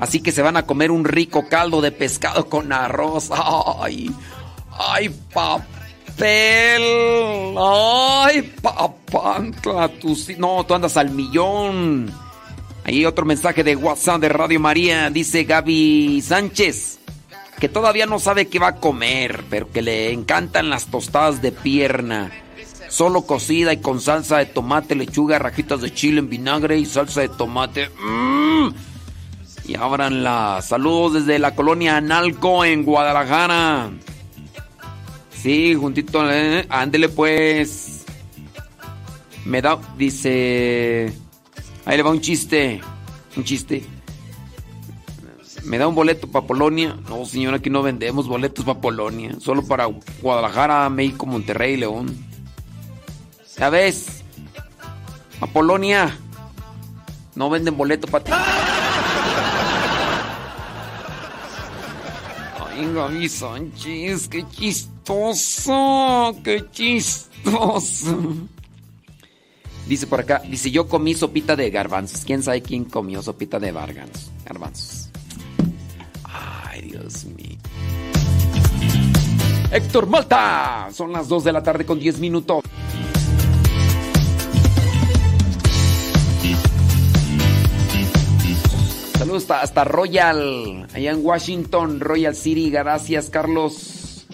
Así que se van a comer un rico caldo de pescado con arroz. Ay, ay, papel. Ay, papantla. Tú sí- no, tú andas al millón. Ahí otro mensaje de WhatsApp de Radio María. Dice Gaby Sánchez que todavía no sabe qué va a comer, pero que le encantan las tostadas de pierna. Solo cocida y con salsa de tomate, lechuga, rajitas de chile en vinagre y salsa de tomate. ¡Mmm! Y ábranla. Saludos desde la colonia Analco en Guadalajara. Sí, juntito. eh, Ándele pues. Me da. Dice. Ahí le va un chiste. Un chiste. ¿Me da un boleto para Polonia? No, señora, aquí no vendemos boletos para Polonia. Solo para Guadalajara, México, Monterrey, León. Ya ves. A Polonia. No venden boleto para ti. Ay, Gaby Sánchez, qué chistoso. Qué chistoso. Dice por acá, dice yo comí sopita de garbanzos. ¿Quién sabe quién comió sopita de garbanzos? Garbanzos. Ay, Dios mío. Héctor Malta. Son las 2 de la tarde con 10 minutos. Hasta, hasta Royal, allá en Washington, Royal City. Gracias, Carlos.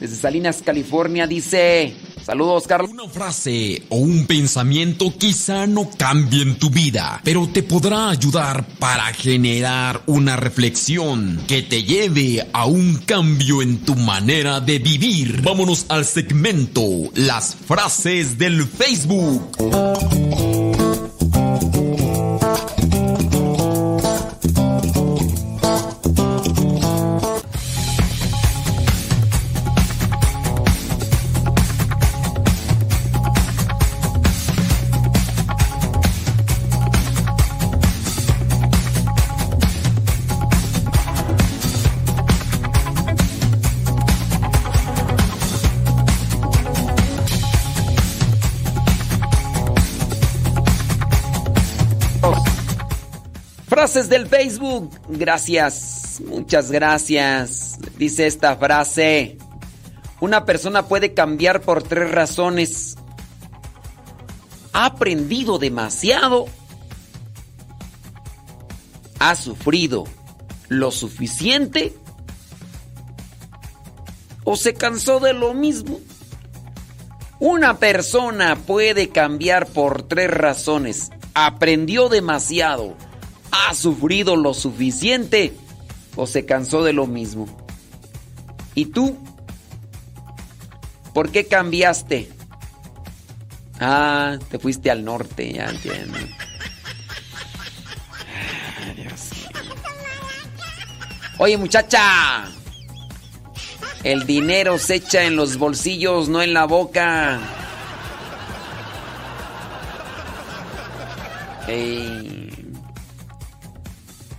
Desde Salinas, California, dice. Saludos, Carlos. Una frase o un pensamiento quizá no cambien tu vida, pero te podrá ayudar para generar una reflexión que te lleve a un cambio en tu manera de vivir. Vámonos al segmento Las frases del Facebook. Del Facebook. Gracias. Muchas gracias. Dice esta frase. Una persona puede cambiar por tres razones. Ha aprendido demasiado. Ha sufrido lo suficiente. O se cansó de lo mismo. Una persona puede cambiar por tres razones. Aprendió demasiado ha sufrido lo suficiente o se cansó de lo mismo. ¿Y tú? ¿Por qué cambiaste? Ah, te fuiste al norte, ya entiendo. Dios. Oye muchacha, el dinero se echa en los bolsillos, no en la boca. Hey.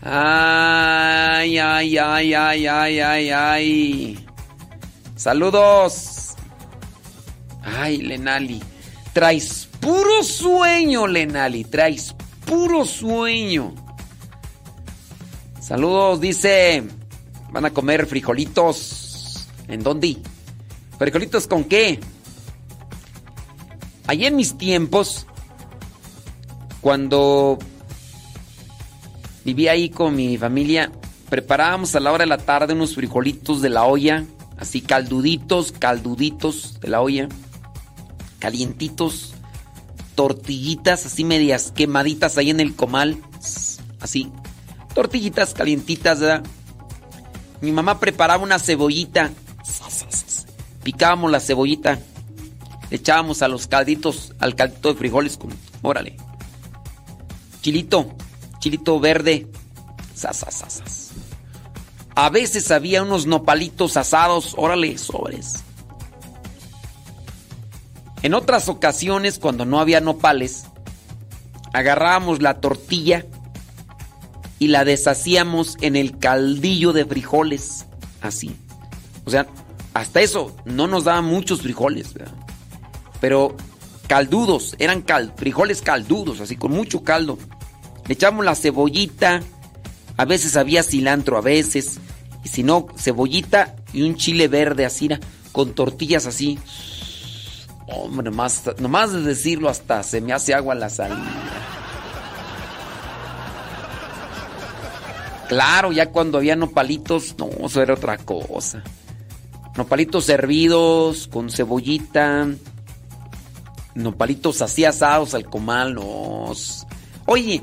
Ay, ay, ay, ay, ay, ay, ay. Saludos. Ay, Lenali. Traes puro sueño, Lenali. Traes puro sueño. Saludos, dice. Van a comer frijolitos. ¿En dónde? ¿Frijolitos con qué? Allí en mis tiempos, cuando vivía ahí con mi familia, preparábamos a la hora de la tarde unos frijolitos de la olla, así calduditos, calduditos de la olla, calientitos, tortillitas así medias quemaditas ahí en el comal, así, tortillitas calientitas, ¿verdad? Mi mamá preparaba una cebollita, picábamos la cebollita, le echábamos a los calditos, al caldito de frijoles con, órale, chilito, chilito verde, A veces había unos nopalitos asados, órale, sobres. En otras ocasiones, cuando no había nopales, agarrábamos la tortilla y la deshacíamos en el caldillo de frijoles, así. O sea, hasta eso no nos daban muchos frijoles, ¿verdad? pero caldudos, eran frijoles caldudos, así con mucho caldo. Le echamos la cebollita, a veces había cilantro, a veces, y si no, cebollita y un chile verde así, con tortillas así. Hombre, más, nomás de decirlo hasta se me hace agua la sal. Claro, ya cuando había nopalitos, no, eso era otra cosa. Nopalitos hervidos con cebollita. Nopalitos así asados al comal. Nos... Oye,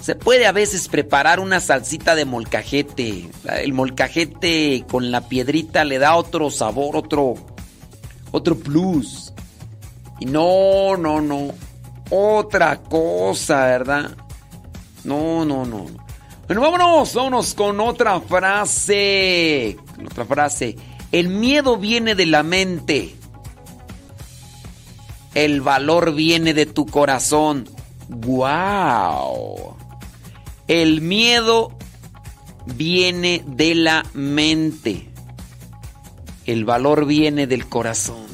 se puede a veces preparar una salsita de molcajete. El molcajete con la piedrita le da otro sabor, otro otro plus. Y no, no, no. Otra cosa, ¿verdad? No, no, no. Bueno, vámonos, vámonos con otra frase. otra frase. El miedo viene de la mente. El valor viene de tu corazón. ¡Wow! El miedo viene de la mente. El valor viene del corazón.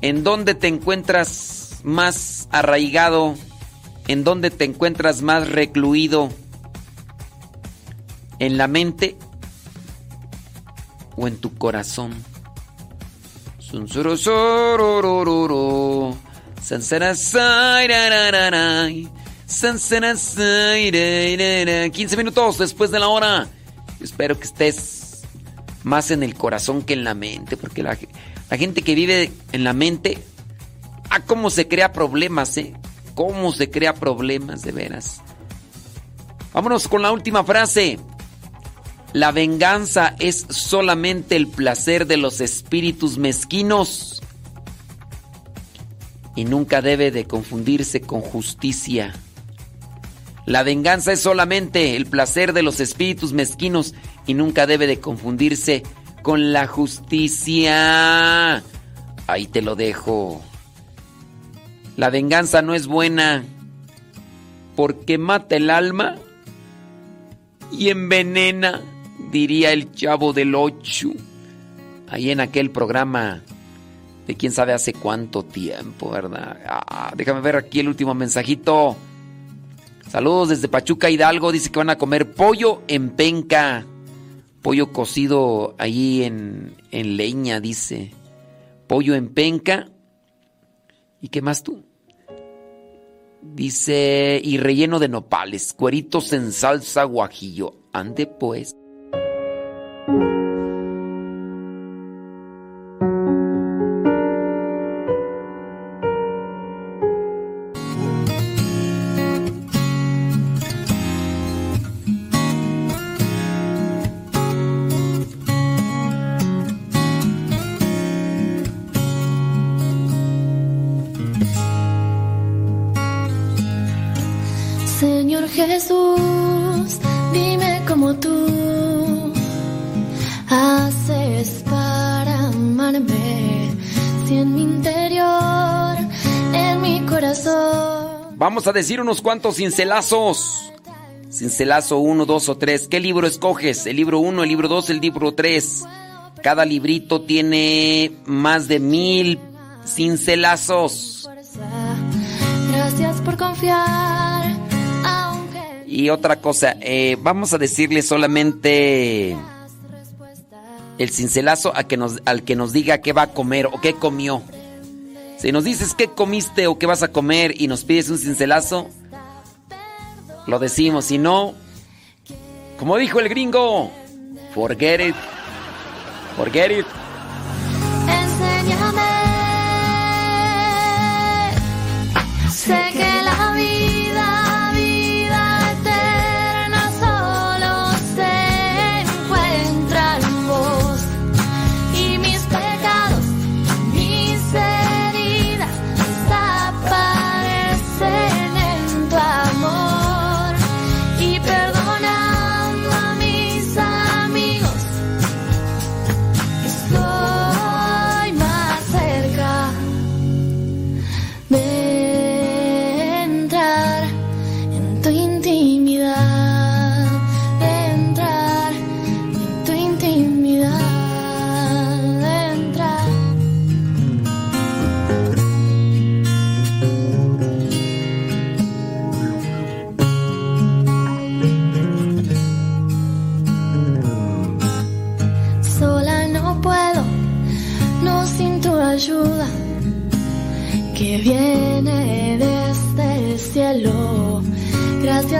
¿En dónde te encuentras más arraigado? ¿En dónde te encuentras más recluido? ¿En la mente o en tu corazón? 15 minutos después de la hora. Espero que estés más en el corazón que en la mente, porque la, gente que vive en la mente, ah, cómo se crea problemas, ¿eh? Cómo se crea problemas, de veras. Vámonos con la última frase. La venganza es solamente el placer de los espíritus mezquinos y nunca debe de confundirse con justicia. La venganza es solamente el placer de los espíritus mezquinos y nunca debe de confundirse con la justicia. Ahí te lo dejo. La venganza no es buena porque mata el alma y envenena, diría el chavo del ocho. Ahí en aquel programa de quién sabe hace cuánto tiempo, ¿verdad? Ah, déjame ver aquí el último mensajito. Saludos desde Pachuca Hidalgo. Dice que van a comer pollo en penca. Pollo cocido ahí en, en leña, dice. Pollo en penca. ¿Y qué más tú? Dice, y relleno de nopales, cueritos en salsa guajillo. Ande pues. Vamos a decir unos cuantos cincelazos. Cincelazo 1, 2 o 3. ¿Qué libro escoges? ¿El libro 1, el libro 2, el libro 3? Cada librito tiene más de mil cincelazos. Gracias por confiar. Y otra cosa, eh, vamos a decirle solamente el cincelazo a que nos, al que nos diga qué va a comer o qué comió. Si nos dices qué comiste o qué vas a comer y nos pides un cincelazo, lo decimos. Si no, como dijo el gringo, forget it. Forget it.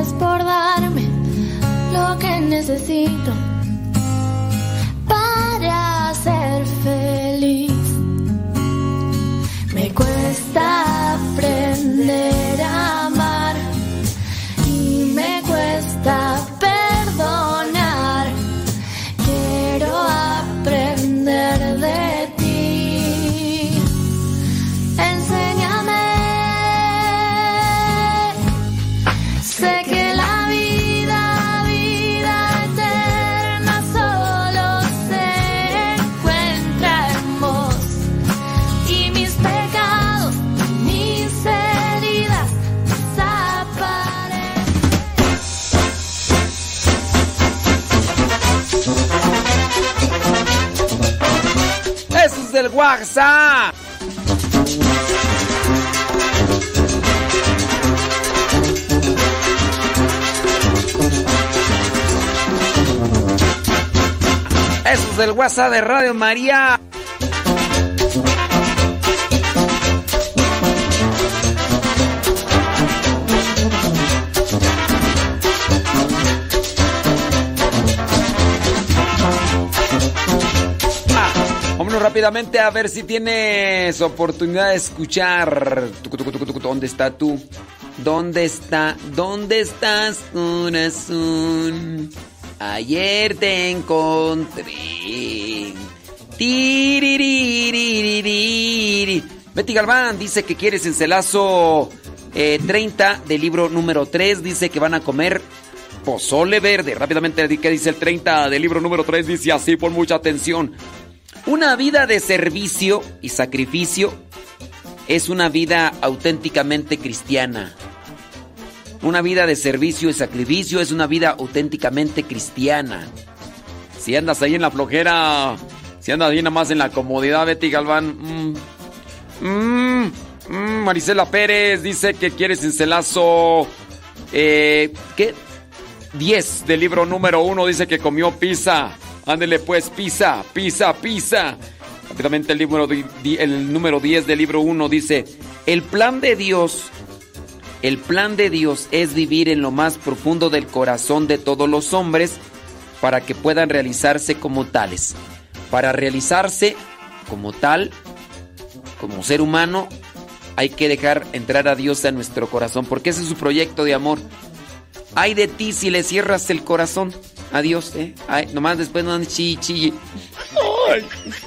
Por darme lo que necesito WhatsApp! Eso es del WhatsApp de Radio María. Vámonos rápidamente a ver si tienes oportunidad de escuchar. ¿Dónde está tú? ¿Dónde está? ¿Dónde estás, corazón? Ayer te encontré. Betty Galván dice que quieres encelazo eh, 30 del libro número 3. Dice que van a comer pozole verde. Rápidamente, ¿qué dice el 30 del libro número 3? Dice así, pon mucha atención. Una vida de servicio y sacrificio es una vida auténticamente cristiana. Una vida de servicio y sacrificio es una vida auténticamente cristiana. Si andas ahí en la flojera, si andas ahí nada más en la comodidad, Betty Galván. mm, mm, mm, Marisela Pérez dice que quieres encelazo. Eh, ¿Qué? 10 del libro número 1 dice que comió pizza. Ándele pues, pizza, pizza, pizza. Rápidamente el di- el número 10 del libro 1 dice, el plan de Dios, el plan de Dios es vivir en lo más profundo del corazón de todos los hombres para que puedan realizarse como tales. Para realizarse como tal, como ser humano, hay que dejar entrar a Dios a nuestro corazón, porque ese es su proyecto de amor. Ay de ti si le cierras el corazón a Dios, ¿eh? Ay, nomás después no andes chille, chille. Ay,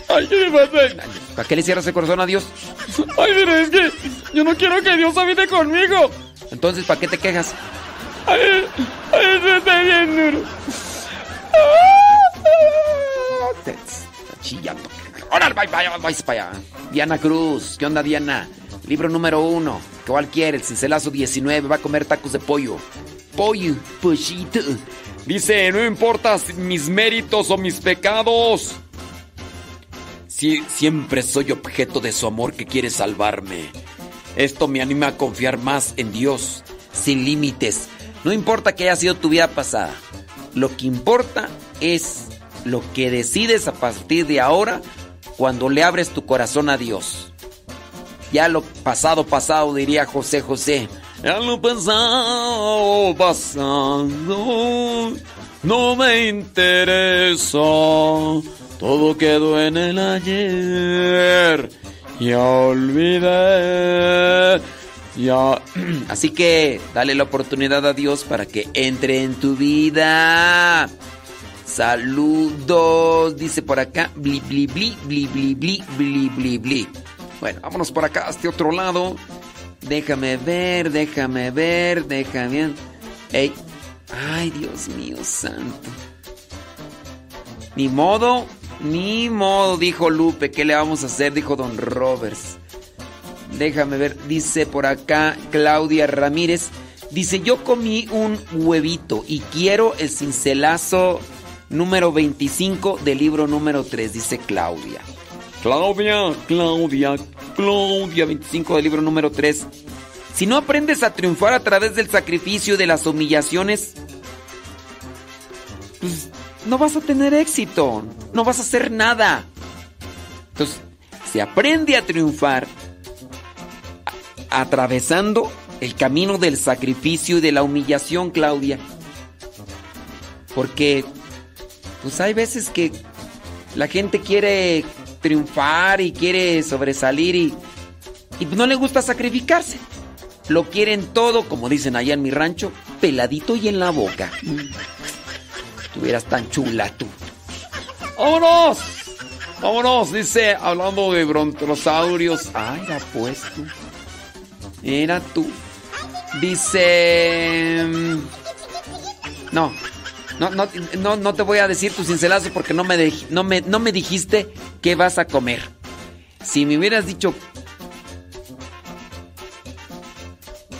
ay, ¿qué me pasa? ¿Para qué le cierras el corazón a Dios? Ay, pero es que yo no quiero que Dios habite conmigo. Entonces, ¿para qué te quejas? Ay, ay, eso está bien duro. Chillando. ¡Órale, vaya, vaya, vaya para allá! Diana Cruz, ¿qué onda, Diana? Libro número uno. ¿Cuál quiere? El cincelazo 19. Va a comer tacos de pollo. Pollo, pollito. Dice, no importa mis méritos o mis pecados. Si, siempre soy objeto de su amor que quiere salvarme. Esto me anima a confiar más en Dios, sin límites. No importa que haya sido tu vida pasada. Lo que importa es lo que decides a partir de ahora cuando le abres tu corazón a Dios. Ya lo pasado, pasado, diría José José. Ya lo pasado, pasado, no me interesa. Todo quedó en el ayer. Ya olvidé. Ya. <clears throat> Así que dale la oportunidad a Dios para que entre en tu vida. Saludos, dice por acá. Bli, bli, bli, bli, bli, bli, bli, bli, bli. Bueno, vámonos por acá, a este otro lado. Déjame ver, déjame ver, déjame. Ey. Ay, Dios mío santo. Ni modo, ni modo, dijo Lupe. ¿Qué le vamos a hacer? Dijo Don Roberts. Déjame ver, dice por acá Claudia Ramírez. Dice, yo comí un huevito y quiero el cincelazo número 25 del libro número 3, dice Claudia. Claudia, Claudia, Claudia, 25 del libro número 3. Si no aprendes a triunfar a través del sacrificio y de las humillaciones, pues no vas a tener éxito, no vas a hacer nada. Entonces, se aprende a triunfar atravesando el camino del sacrificio y de la humillación, Claudia. Porque, pues hay veces que la gente quiere triunfar y quiere sobresalir y, y no le gusta sacrificarse. Lo quieren todo, como dicen allá en mi rancho, peladito y en la boca. Estuvieras tan chula tú. ¡Vámonos! ¡Vámonos! Dice, hablando de brontosaurios. Ay, era puesto. Era tú. Dice. mm, No. No, no, no, no te voy a decir tu cincelazo porque no me, dej- no, me, no me dijiste qué vas a comer. Si me hubieras dicho.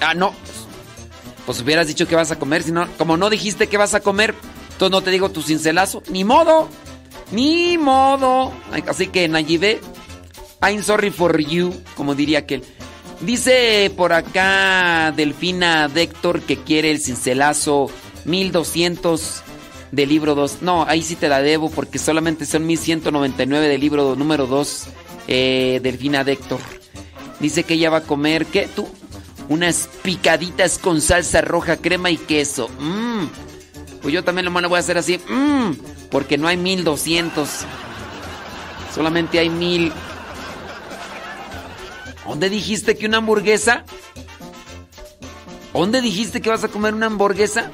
Ah, no. Pues hubieras dicho qué vas a comer. Si no, como no dijiste qué vas a comer, entonces no te digo tu cincelazo. Ni modo. Ni modo. Así que Nayibé, I'm sorry for you, como diría aquel. Dice por acá Delfina Déctor que quiere el cincelazo 1200 del libro 2. No, ahí sí te la debo porque solamente son 1199 del libro número 2, eh, Delfina Déctor. Dice que ella va a comer, ¿qué tú? Unas picaditas con salsa roja, crema y queso. Mmm. Pues yo también lo voy a hacer así. Mmm. Porque no hay 1200. Solamente hay 1000. ¿Dónde dijiste que una hamburguesa? ¿Dónde dijiste que vas a comer una hamburguesa?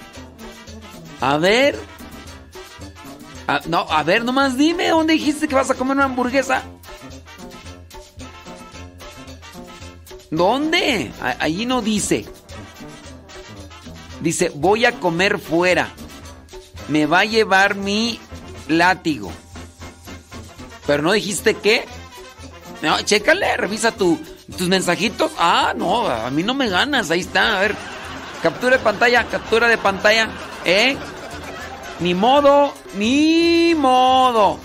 A ver. A- no, a ver, nomás dime, ¿dónde dijiste que vas a comer una hamburguesa? ¿Dónde? Allí no dice. Dice, voy a comer fuera. Me va a llevar mi látigo. Pero no dijiste qué. No, chécale, revisa tu, tus mensajitos. Ah, no, a mí no me ganas. Ahí está, a ver. Captura de pantalla, captura de pantalla. ¿Eh? Ni modo, ni modo.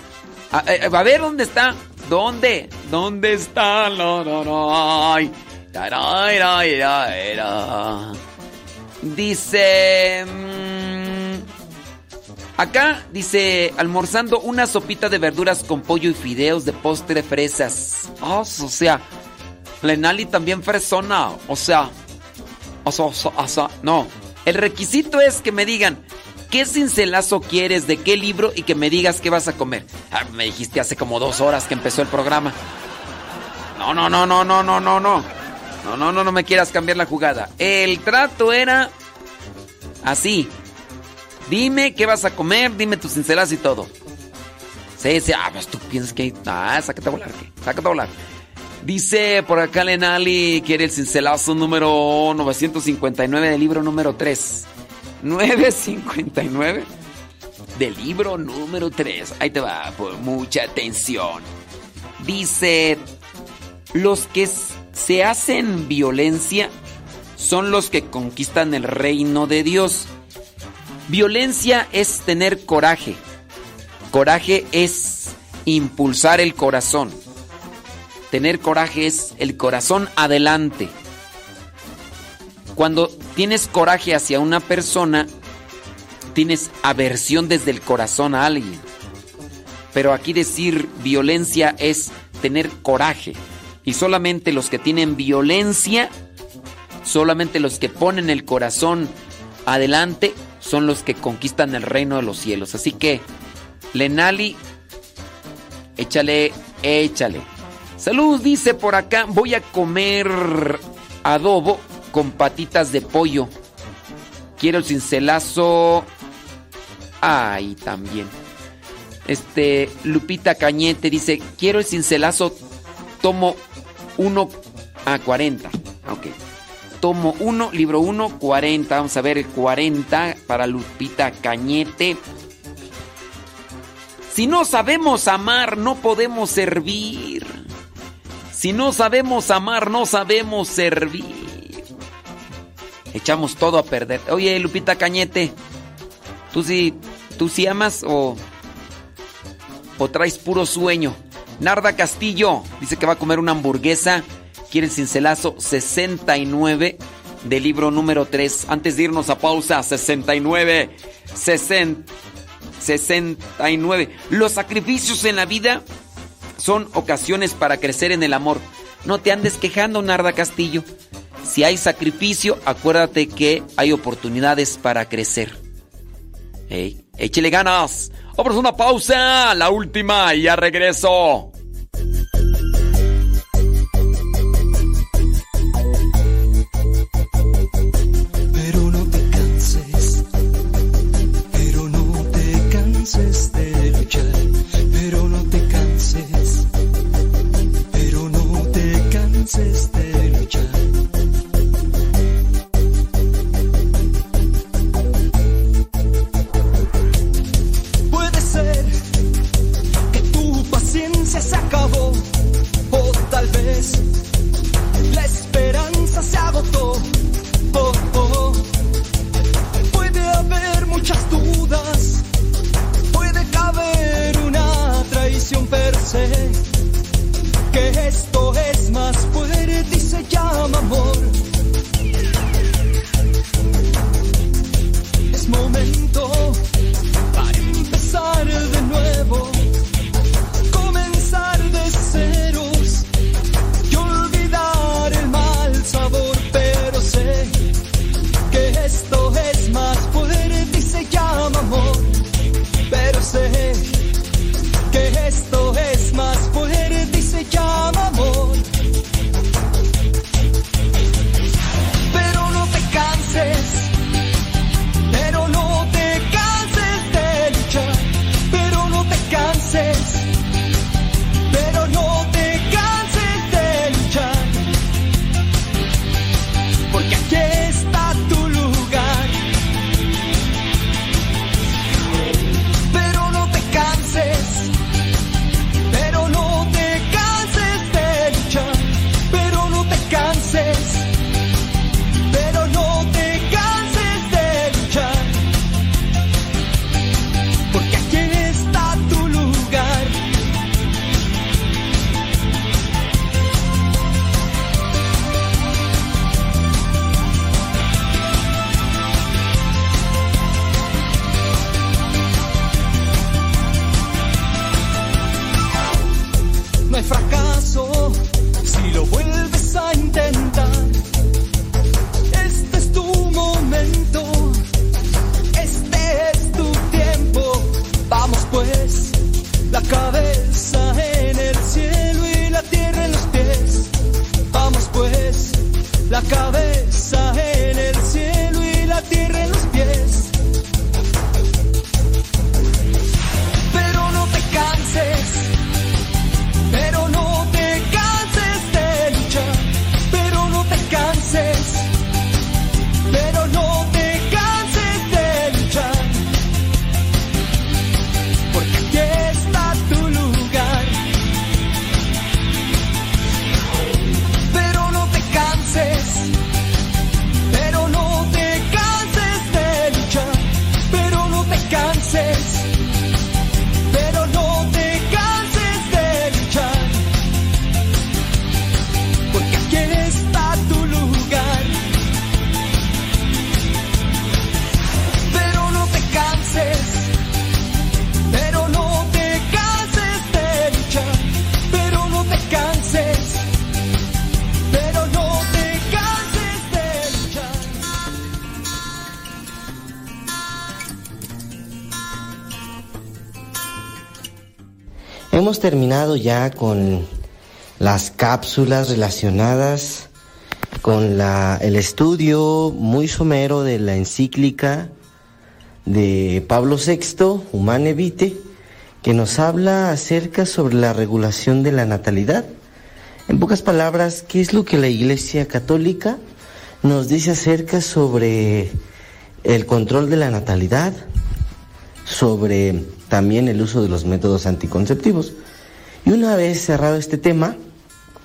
A, eh, a ver dónde está. ¿Dónde? ¿Dónde está? No, no, no. Dice. mm, acá dice: almorzando una sopita de verduras con pollo y fideos de postre fresas. Ah, o sea, Lenali también fresona. O sea, o sea, o sea, no. El requisito es que me digan qué cincelazo quieres, de qué libro y que me digas qué vas a comer. Ah, me dijiste hace como dos horas que empezó el programa. No, no, no, no, no, no, no, no. No, no, no, no me quieras cambiar la jugada. El trato era así. Dime qué vas a comer, dime tu cincelazo y todo. Sí, sí, ah, pues tú piensas que... Ah, sácate a volar, ¿qué? Sácate a volar. Dice por acá Lenali, quiere el cincelazo número 959 del libro número 3. 959. del libro número 3. Ahí te va, por mucha atención. Dice, los que se hacen violencia son los que conquistan el reino de Dios. Violencia es tener coraje. Coraje es impulsar el corazón. Tener coraje es el corazón adelante. Cuando tienes coraje hacia una persona, tienes aversión desde el corazón a alguien. Pero aquí decir violencia es tener coraje. Y solamente los que tienen violencia, solamente los que ponen el corazón adelante, son los que conquistan el reino de los cielos. Así que, Lenali, échale, échale. Salud, dice por acá, voy a comer adobo con patitas de pollo. Quiero el cincelazo. Ay, también. Este, Lupita Cañete dice, quiero el cincelazo, tomo 1 a 40. Ok. Tomo 1, libro 1, 40. Vamos a ver el 40 para Lupita Cañete. Si no sabemos amar, no podemos servir. Si no sabemos amar, no sabemos servir. Echamos todo a perder. Oye, Lupita Cañete, ¿tú sí, tú sí amas o, o traes puro sueño? Narda Castillo dice que va a comer una hamburguesa. Quiere el cincelazo 69 del libro número 3. Antes de irnos a pausa, 69. 60, 69. Los sacrificios en la vida son ocasiones para crecer en el amor. No te andes quejando, Narda Castillo. Si hay sacrificio, acuérdate que hay oportunidades para crecer. Hey, échale ganas. Vamos a una pausa, la última, y ya regreso. Ya con las cápsulas relacionadas con el estudio muy somero de la encíclica de Pablo VI, Humane Vitae, que nos habla acerca sobre la regulación de la natalidad. En pocas palabras, ¿qué es lo que la Iglesia Católica nos dice acerca sobre el control de la natalidad, sobre también el uso de los métodos anticonceptivos? Y una vez cerrado este tema,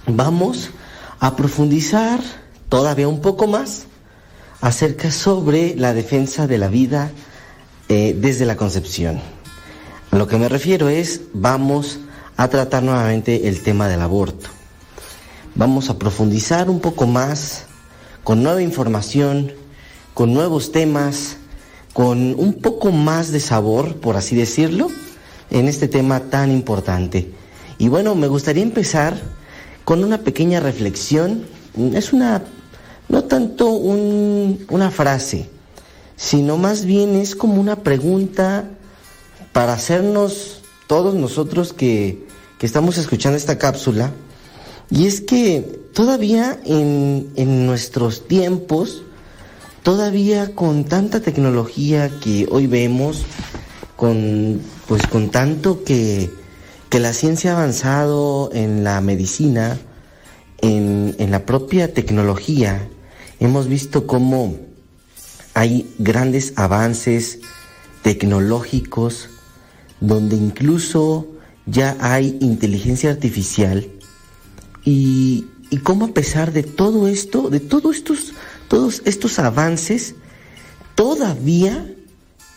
vamos a profundizar todavía un poco más acerca sobre la defensa de la vida eh, desde la concepción. A lo que me refiero es, vamos a tratar nuevamente el tema del aborto. Vamos a profundizar un poco más con nueva información, con nuevos temas, con un poco más de sabor, por así decirlo, en este tema tan importante. Y bueno, me gustaría empezar con una pequeña reflexión. Es una, no tanto una frase, sino más bien es como una pregunta para hacernos todos nosotros que, que estamos escuchando esta cápsula. Y es que todavía en, en nuestros tiempos, todavía con tanta tecnología que hoy vemos, con pues con tanto que que la ciencia ha avanzado en la medicina, en, en la propia tecnología, hemos visto cómo hay grandes avances tecnológicos donde incluso ya hay inteligencia artificial. Y, y cómo a pesar de todo esto, de todos estos, todos estos avances, todavía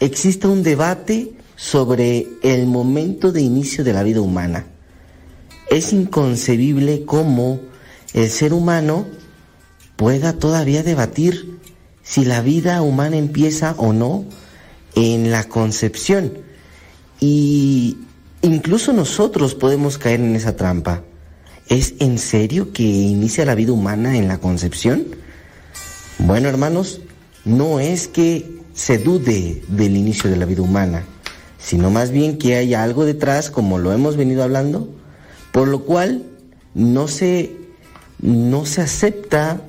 existe un debate sobre el momento de inicio de la vida humana. Es inconcebible cómo el ser humano pueda todavía debatir si la vida humana empieza o no en la concepción. Y incluso nosotros podemos caer en esa trampa. ¿Es en serio que inicia la vida humana en la concepción? Bueno, hermanos, no es que se dude del inicio de la vida humana sino más bien que haya algo detrás, como lo hemos venido hablando, por lo cual no se, no se acepta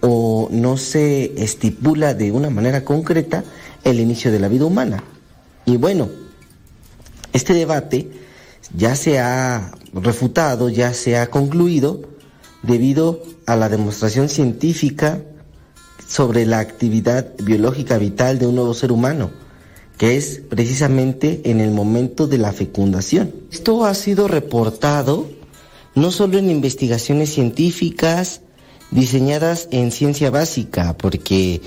o no se estipula de una manera concreta el inicio de la vida humana. Y bueno, este debate ya se ha refutado, ya se ha concluido debido a la demostración científica sobre la actividad biológica vital de un nuevo ser humano que es precisamente en el momento de la fecundación. Esto ha sido reportado no solo en investigaciones científicas diseñadas en ciencia básica, porque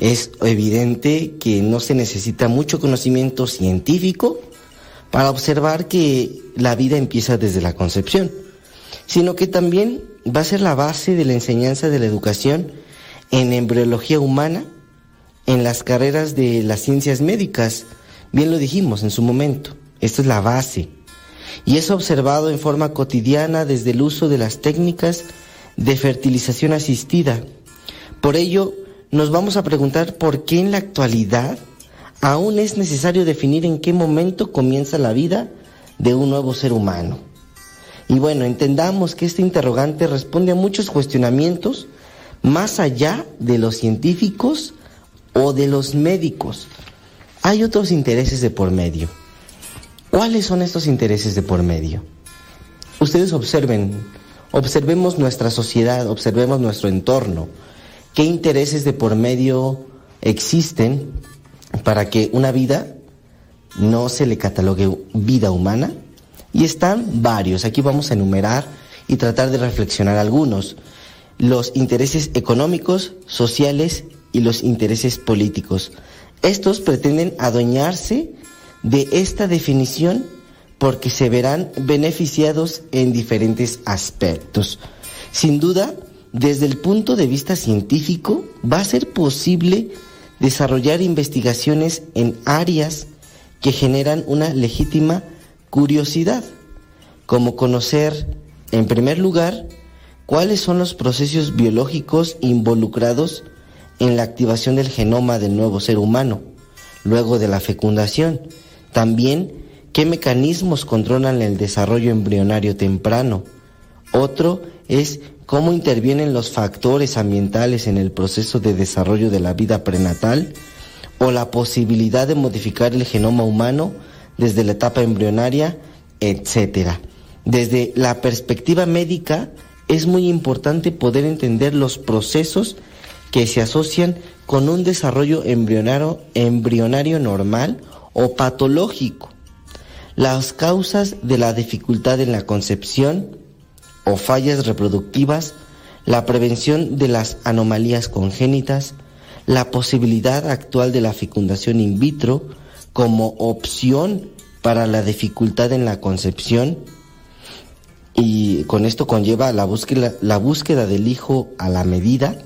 es evidente que no se necesita mucho conocimiento científico para observar que la vida empieza desde la concepción, sino que también va a ser la base de la enseñanza de la educación en embriología humana en las carreras de las ciencias médicas. Bien lo dijimos en su momento, esto es la base. Y es observado en forma cotidiana desde el uso de las técnicas de fertilización asistida. Por ello, nos vamos a preguntar por qué en la actualidad aún es necesario definir en qué momento comienza la vida de un nuevo ser humano. Y bueno, entendamos que este interrogante responde a muchos cuestionamientos más allá de los científicos o de los médicos. Hay otros intereses de por medio. ¿Cuáles son estos intereses de por medio? Ustedes observen, observemos nuestra sociedad, observemos nuestro entorno. ¿Qué intereses de por medio existen para que una vida no se le catalogue vida humana? Y están varios. Aquí vamos a enumerar y tratar de reflexionar algunos. Los intereses económicos, sociales y los intereses políticos. Estos pretenden adueñarse de esta definición porque se verán beneficiados en diferentes aspectos. Sin duda, desde el punto de vista científico, va a ser posible desarrollar investigaciones en áreas que generan una legítima curiosidad, como conocer, en primer lugar, cuáles son los procesos biológicos involucrados en la activación del genoma del nuevo ser humano, luego de la fecundación. También qué mecanismos controlan el desarrollo embrionario temprano. Otro es cómo intervienen los factores ambientales en el proceso de desarrollo de la vida prenatal o la posibilidad de modificar el genoma humano desde la etapa embrionaria, etc. Desde la perspectiva médica es muy importante poder entender los procesos que se asocian con un desarrollo embrionario, normal o patológico las causas de la dificultad en la concepción o fallas reproductivas, la prevención de las anomalías congénitas, la posibilidad actual de la fecundación in vitro como opción para la dificultad en la concepción y con esto conlleva la búsqueda del hijo a la medida.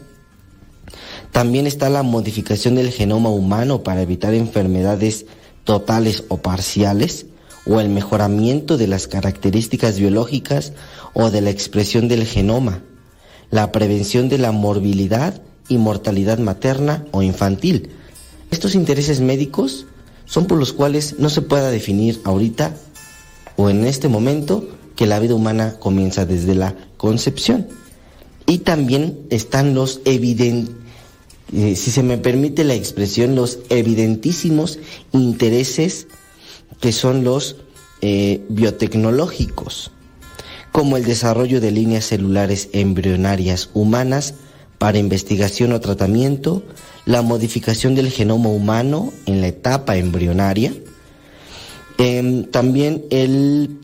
También está la modificación del genoma humano para evitar enfermedades totales o parciales o el mejoramiento de las características biológicas o de la expresión del genoma, la prevención de la morbilidad y mortalidad materna o infantil. Estos intereses médicos son por los cuales no se pueda definir ahorita o en este momento que la vida humana comienza desde la concepción. Y también están los evidentes, eh, si se me permite la expresión, los evidentísimos intereses que son los eh, biotecnológicos, como el desarrollo de líneas celulares embrionarias humanas para investigación o tratamiento, la modificación del genoma humano en la etapa embrionaria, em, también el,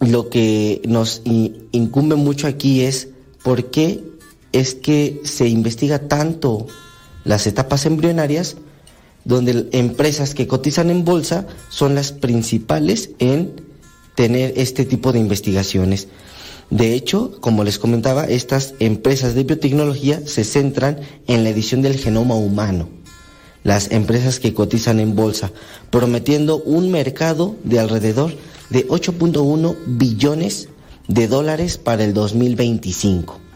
lo que nos incumbe mucho aquí es por qué es que se investiga tanto las etapas embrionarias donde empresas que cotizan en bolsa son las principales en tener este tipo de investigaciones. De hecho, como les comentaba, estas empresas de biotecnología se centran en la edición del genoma humano. Las empresas que cotizan en bolsa, prometiendo un mercado de alrededor de 8.1 billones de dólares para el 2025.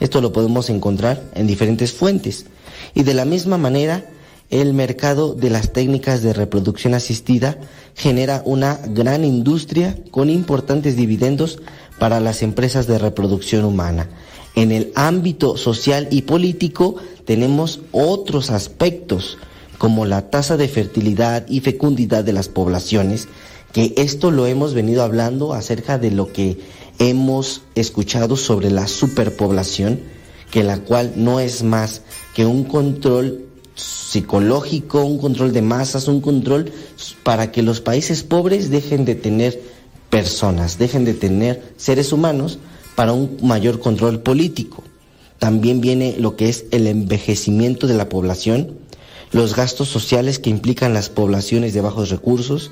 Esto lo podemos encontrar en diferentes fuentes. Y de la misma manera, el mercado de las técnicas de reproducción asistida genera una gran industria con importantes dividendos para las empresas de reproducción humana. En el ámbito social y político tenemos otros aspectos como la tasa de fertilidad y fecundidad de las poblaciones, que esto lo hemos venido hablando acerca de lo que hemos escuchado sobre la superpoblación, que la cual no es más que un control psicológico, un control de masas, un control para que los países pobres dejen de tener personas, dejen de tener seres humanos para un mayor control político. También viene lo que es el envejecimiento de la población, los gastos sociales que implican las poblaciones de bajos recursos,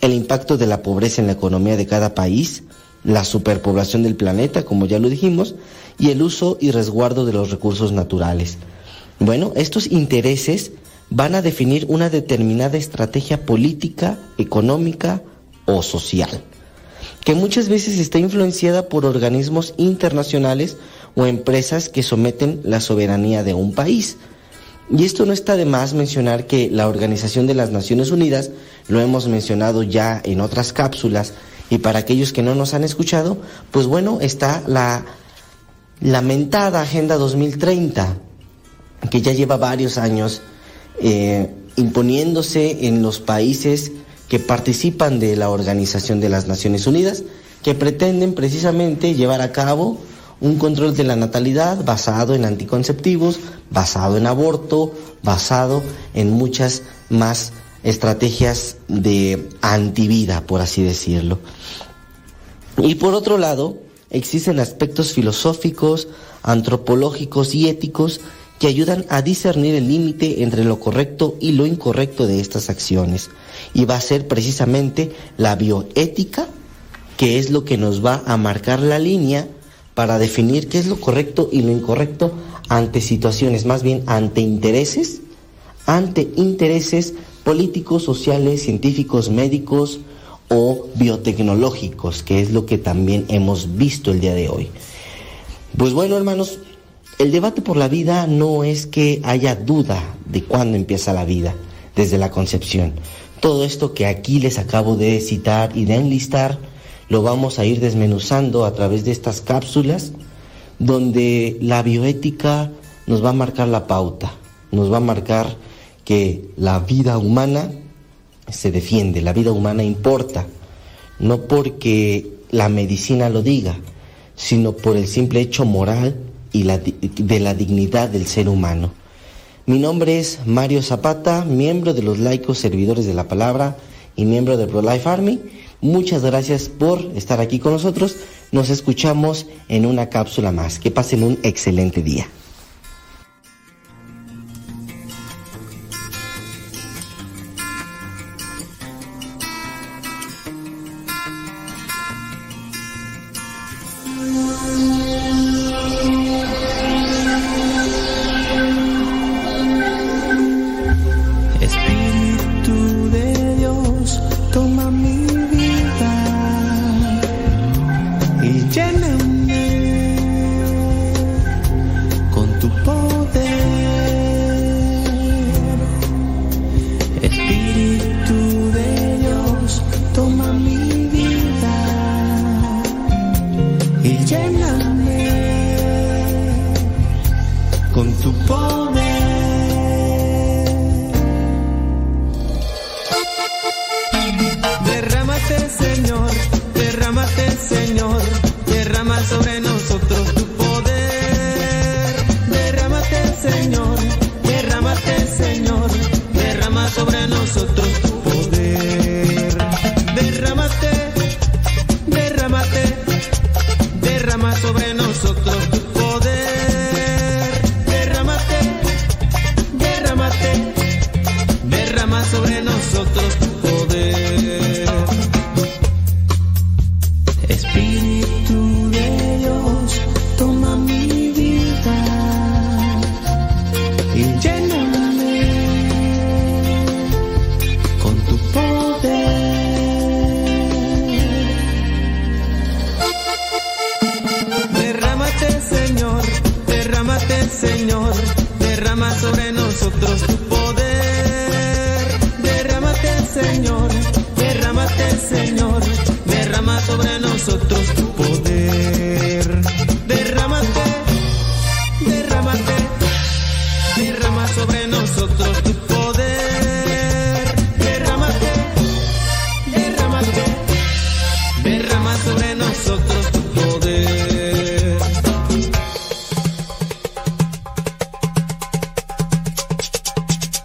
el impacto de la pobreza en la economía de cada país, la superpoblación del planeta, como ya lo dijimos, y el uso y resguardo de los recursos naturales. Bueno, estos intereses van a definir una determinada estrategia política, económica o social, que muchas veces está influenciada por organismos internacionales o empresas que someten la soberanía de un país. Y esto no está de más mencionar que la Organización de las Naciones Unidas, lo hemos mencionado ya en otras cápsulas, y para aquellos que no nos han escuchado, pues bueno, está la lamentada Agenda 2030, que ya lleva varios años eh, imponiéndose en los países que participan de la Organización de las Naciones Unidas, que pretenden precisamente llevar a cabo un control de la natalidad basado en anticonceptivos, basado en aborto, basado en muchas más estrategias de antivida, por así decirlo. Y por otro lado, existen aspectos filosóficos, antropológicos y éticos que ayudan a discernir el límite entre lo correcto y lo incorrecto de estas acciones. Y va a ser precisamente la bioética que es lo que nos va a marcar la línea para definir qué es lo correcto y lo incorrecto ante situaciones, más bien ante intereses, ante intereses políticos, sociales, científicos, médicos o biotecnológicos, que es lo que también hemos visto el día de hoy. Pues bueno, hermanos, el debate por la vida no es que haya duda de cuándo empieza la vida, desde la concepción. Todo esto que aquí les acabo de citar y de enlistar, lo vamos a ir desmenuzando a través de estas cápsulas, donde la bioética nos va a marcar la pauta, nos va a marcar que la vida humana se defiende, la vida humana importa, no porque la medicina lo diga, sino por el simple hecho moral y la, de la dignidad del ser humano. Mi nombre es Mario Zapata, miembro de los laicos servidores de la palabra y miembro de ProLife Army. Muchas gracias por estar aquí con nosotros. Nos escuchamos en una cápsula más. Que pasen un excelente día.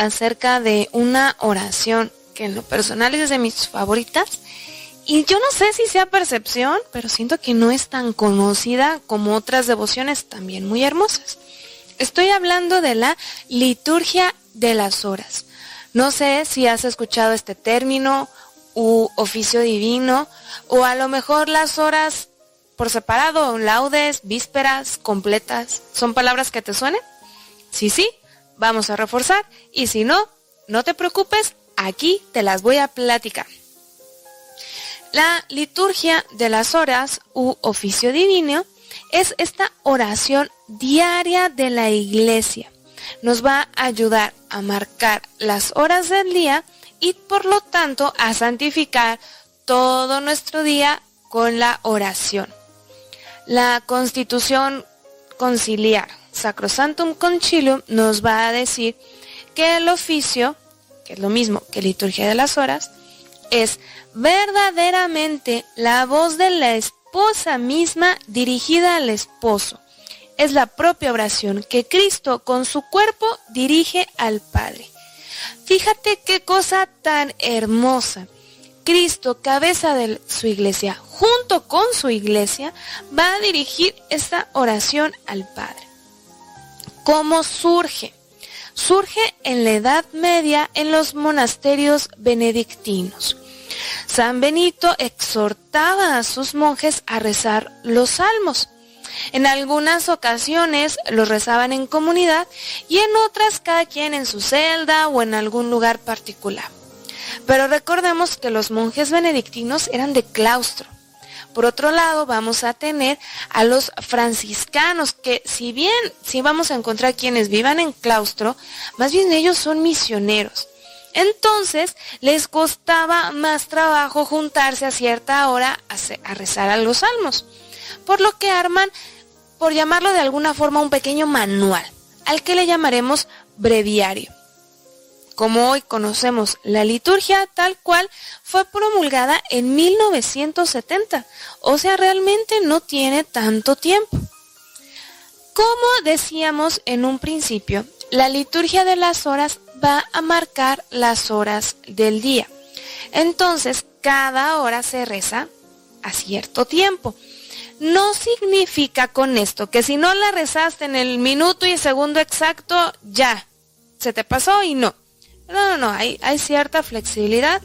acerca de una oración que en lo personal es de mis favoritas. Y yo no sé si sea percepción, pero siento que no es tan conocida como otras devociones también muy hermosas. Estoy hablando de la liturgia de las horas. No sé si has escuchado este término u oficio divino, o a lo mejor las horas por separado, laudes, vísperas, completas, ¿son palabras que te suenen? Sí, sí, vamos a reforzar y si no, no te preocupes, aquí te las voy a platicar. La liturgia de las horas u oficio divino es esta oración diaria de la iglesia. Nos va a ayudar a marcar las horas del día y por lo tanto a santificar todo nuestro día con la oración. La constitución conciliar Sacrosantum Concilium nos va a decir que el oficio, que es lo mismo que liturgia de las horas, es verdaderamente la voz de la esposa misma dirigida al esposo. Es la propia oración que Cristo con su cuerpo dirige al Padre. Fíjate qué cosa tan hermosa. Cristo, cabeza de su iglesia, junto con su iglesia, va a dirigir esta oración al Padre. ¿Cómo surge? Surge en la Edad Media en los monasterios benedictinos. San Benito exhortaba a sus monjes a rezar los salmos. En algunas ocasiones los rezaban en comunidad y en otras cada quien en su celda o en algún lugar particular. Pero recordemos que los monjes benedictinos eran de claustro. Por otro lado, vamos a tener a los franciscanos, que si bien si vamos a encontrar quienes vivan en claustro, más bien ellos son misioneros. Entonces les costaba más trabajo juntarse a cierta hora a, rezar a los salmos, por lo que arman, por llamarlo de alguna forma, un pequeño manual, al que le llamaremos breviario. Como hoy conocemos la liturgia tal cual fue promulgada en 1970, o sea, realmente no tiene tanto tiempo. Como decíamos en un principio, la liturgia de las horas va a marcar las horas del día. Entonces, cada hora se reza a cierto tiempo. No significa con esto que si no la rezaste en el minuto y segundo exacto, ya, se te pasó y no. No, no, no, hay, cierta flexibilidad,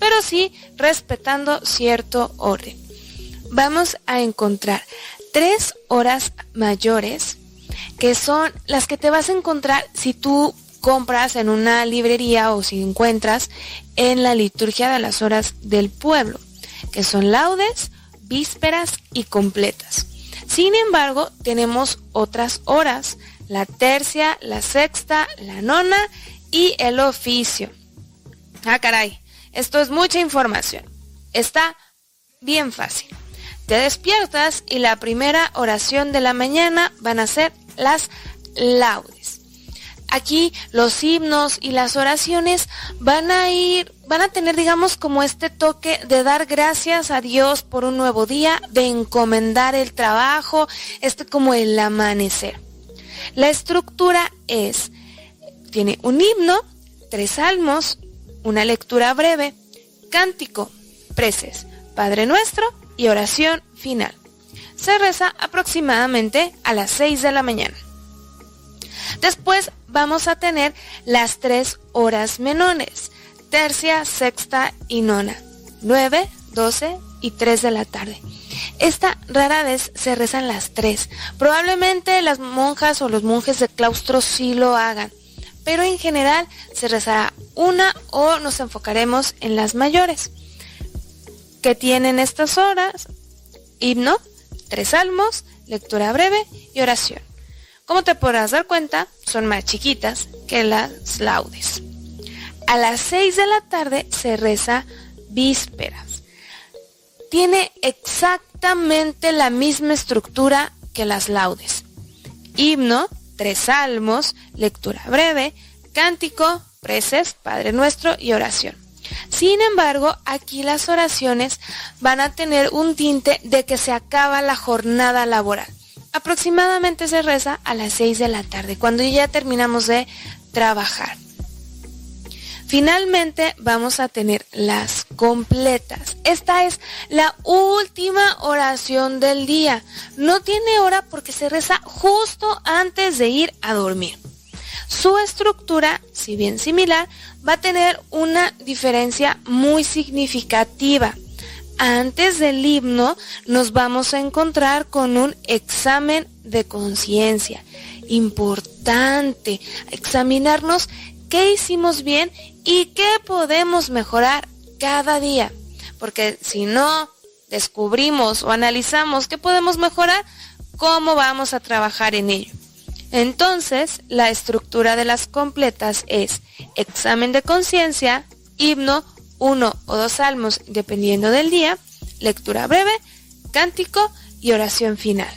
pero sí respetando cierto orden. Vamos a encontrar tres horas mayores que son las que te vas a encontrar si tú compras en una librería o si encuentras en la liturgia de las horas del pueblo, que son laudes, vísperas y completas. Sin embargo, tenemos otras horas, la tercia, la sexta, la nona y el oficio. Ah, caray, esto es mucha información. Está bien fácil. Te despiertas y la primera oración de la mañana van a ser las laudes. Aquí los himnos y las oraciones van a ir, van a tener, digamos, como este toque de dar gracias a Dios por un nuevo día, de encomendar el trabajo, este como el amanecer. La estructura es, tiene un himno, tres salmos, una lectura breve, cántico, preces, Padre Nuestro y oración final. Se reza aproximadamente a las 6 de la mañana. Después vamos a tener las tres horas menores, tercia, sexta y nona, 9, 12 y 3 de la tarde. Esta rara vez se rezan las tres. Probablemente las monjas o los monjes de claustro sí lo hagan, pero en general se rezará una o nos enfocaremos en las mayores. que tienen estas horas? Himno, tres salmos, lectura breve y oración. Como te podrás dar cuenta, son más chiquitas que las laudes. A las 6 de la tarde se reza vísperas. Tiene exactamente la misma estructura que las laudes. Himno, tres salmos, lectura breve, cántico, preces, Padre Nuestro y oración. Sin embargo, aquí las oraciones van a tener un tinte de que se acaba la jornada laboral aproximadamente se reza a las 6 de la tarde, cuando ya terminamos de trabajar. Finalmente vamos a tener las completas. Esta es la última oración del día. No tiene hora porque se reza justo antes de ir a dormir. Su estructura, si bien similar, va a tener una diferencia muy significativa. Antes del himno nos vamos a encontrar con un examen de conciencia. Importante examinarnos qué hicimos bien y qué podemos mejorar cada día. Porque si no descubrimos o analizamos qué podemos mejorar, ¿cómo vamos a trabajar en ello? Entonces, la estructura de las completas es examen de conciencia, himno, uno o dos salmos dependiendo del día, lectura breve, cántico y oración final.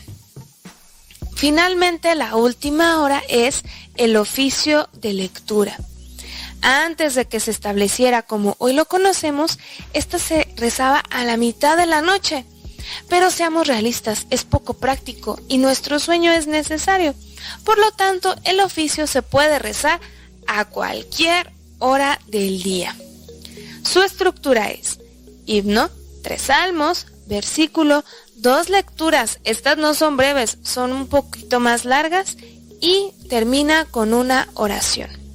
Finalmente, la última hora es el oficio de lectura. Antes de que se estableciera como hoy lo conocemos, esta se rezaba a la mitad de la noche. Pero seamos realistas, es poco práctico y nuestro sueño es necesario. Por lo tanto, el oficio se puede rezar a cualquier hora del día. Su estructura es himno, tres salmos, versículo, dos lecturas. Estas no son breves, son un poquito más largas y termina con una oración.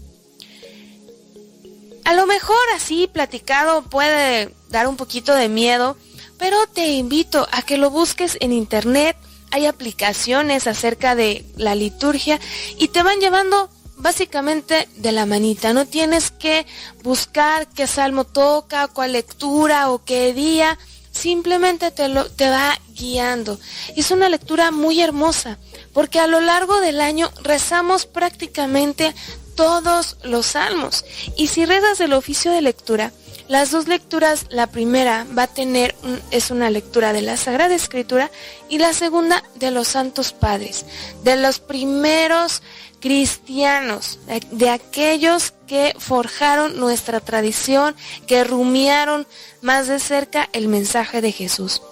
A lo mejor así platicado puede dar un poquito de miedo, pero te invito a que lo busques en internet. Hay aplicaciones acerca de la liturgia y te van llevando básicamente de la manita. No tienes que buscar qué salmo toca, cuál lectura o qué día. Simplemente te, lo, te va guiando. Es una lectura muy hermosa porque a lo largo del año rezamos prácticamente todos los salmos. Y si rezas el oficio de lectura, las dos lecturas, la primera va a tener, es una lectura de la Sagrada Escritura y la segunda de los Santos Padres, de los primeros cristianos, de aquellos que forjaron nuestra tradición, que rumiaron más de cerca el mensaje de Jesús.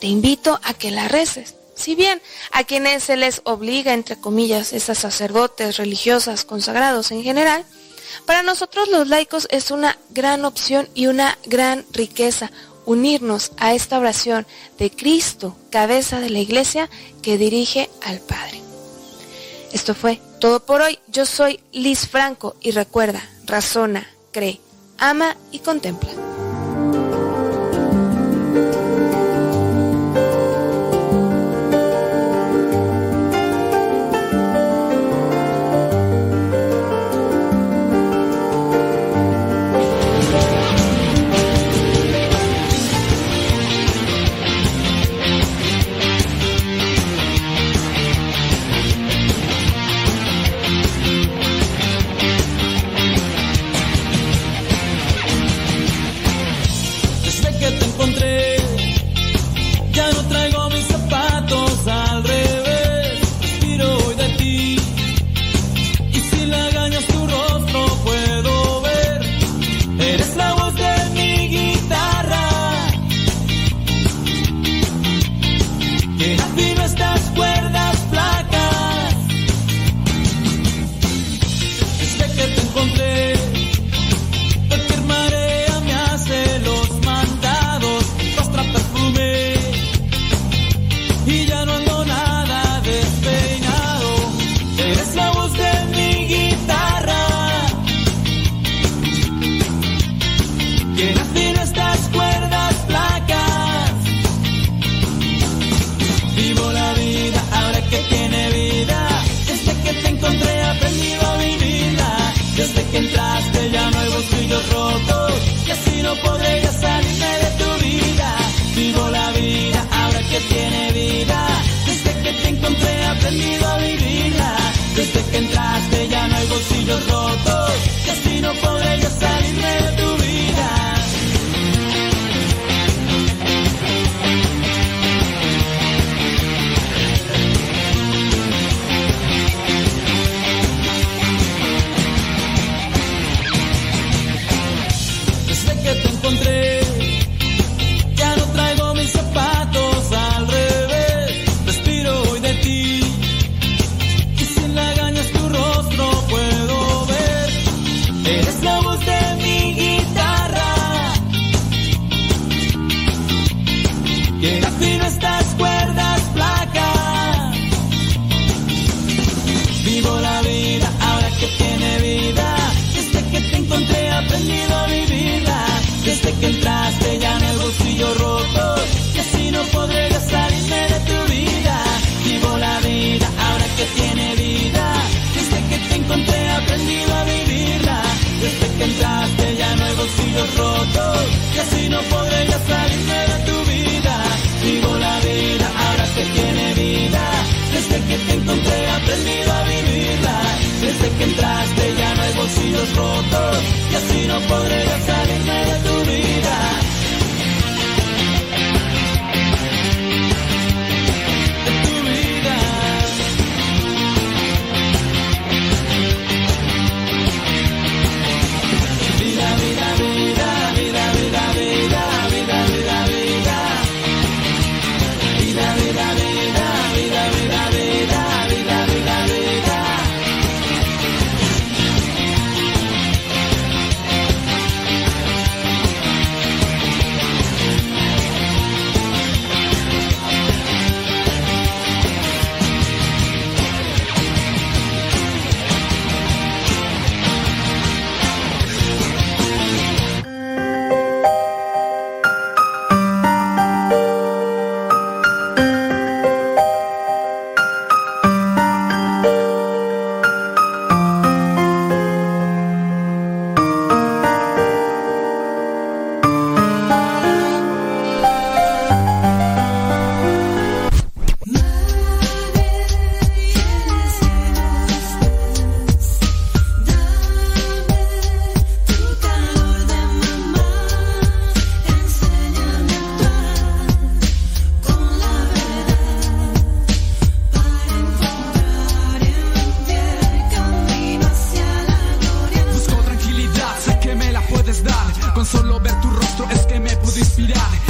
Te invito a que la reces. Si bien a quienes se les obliga, entre comillas, esas sacerdotes religiosas consagrados en general, para nosotros los laicos es una gran opción y una gran riqueza unirnos a esta oración de Cristo, cabeza de la iglesia, que dirige al Padre. Esto fue todo por hoy. Yo soy Liz Franco y recuerda, razona, cree, ama y contempla.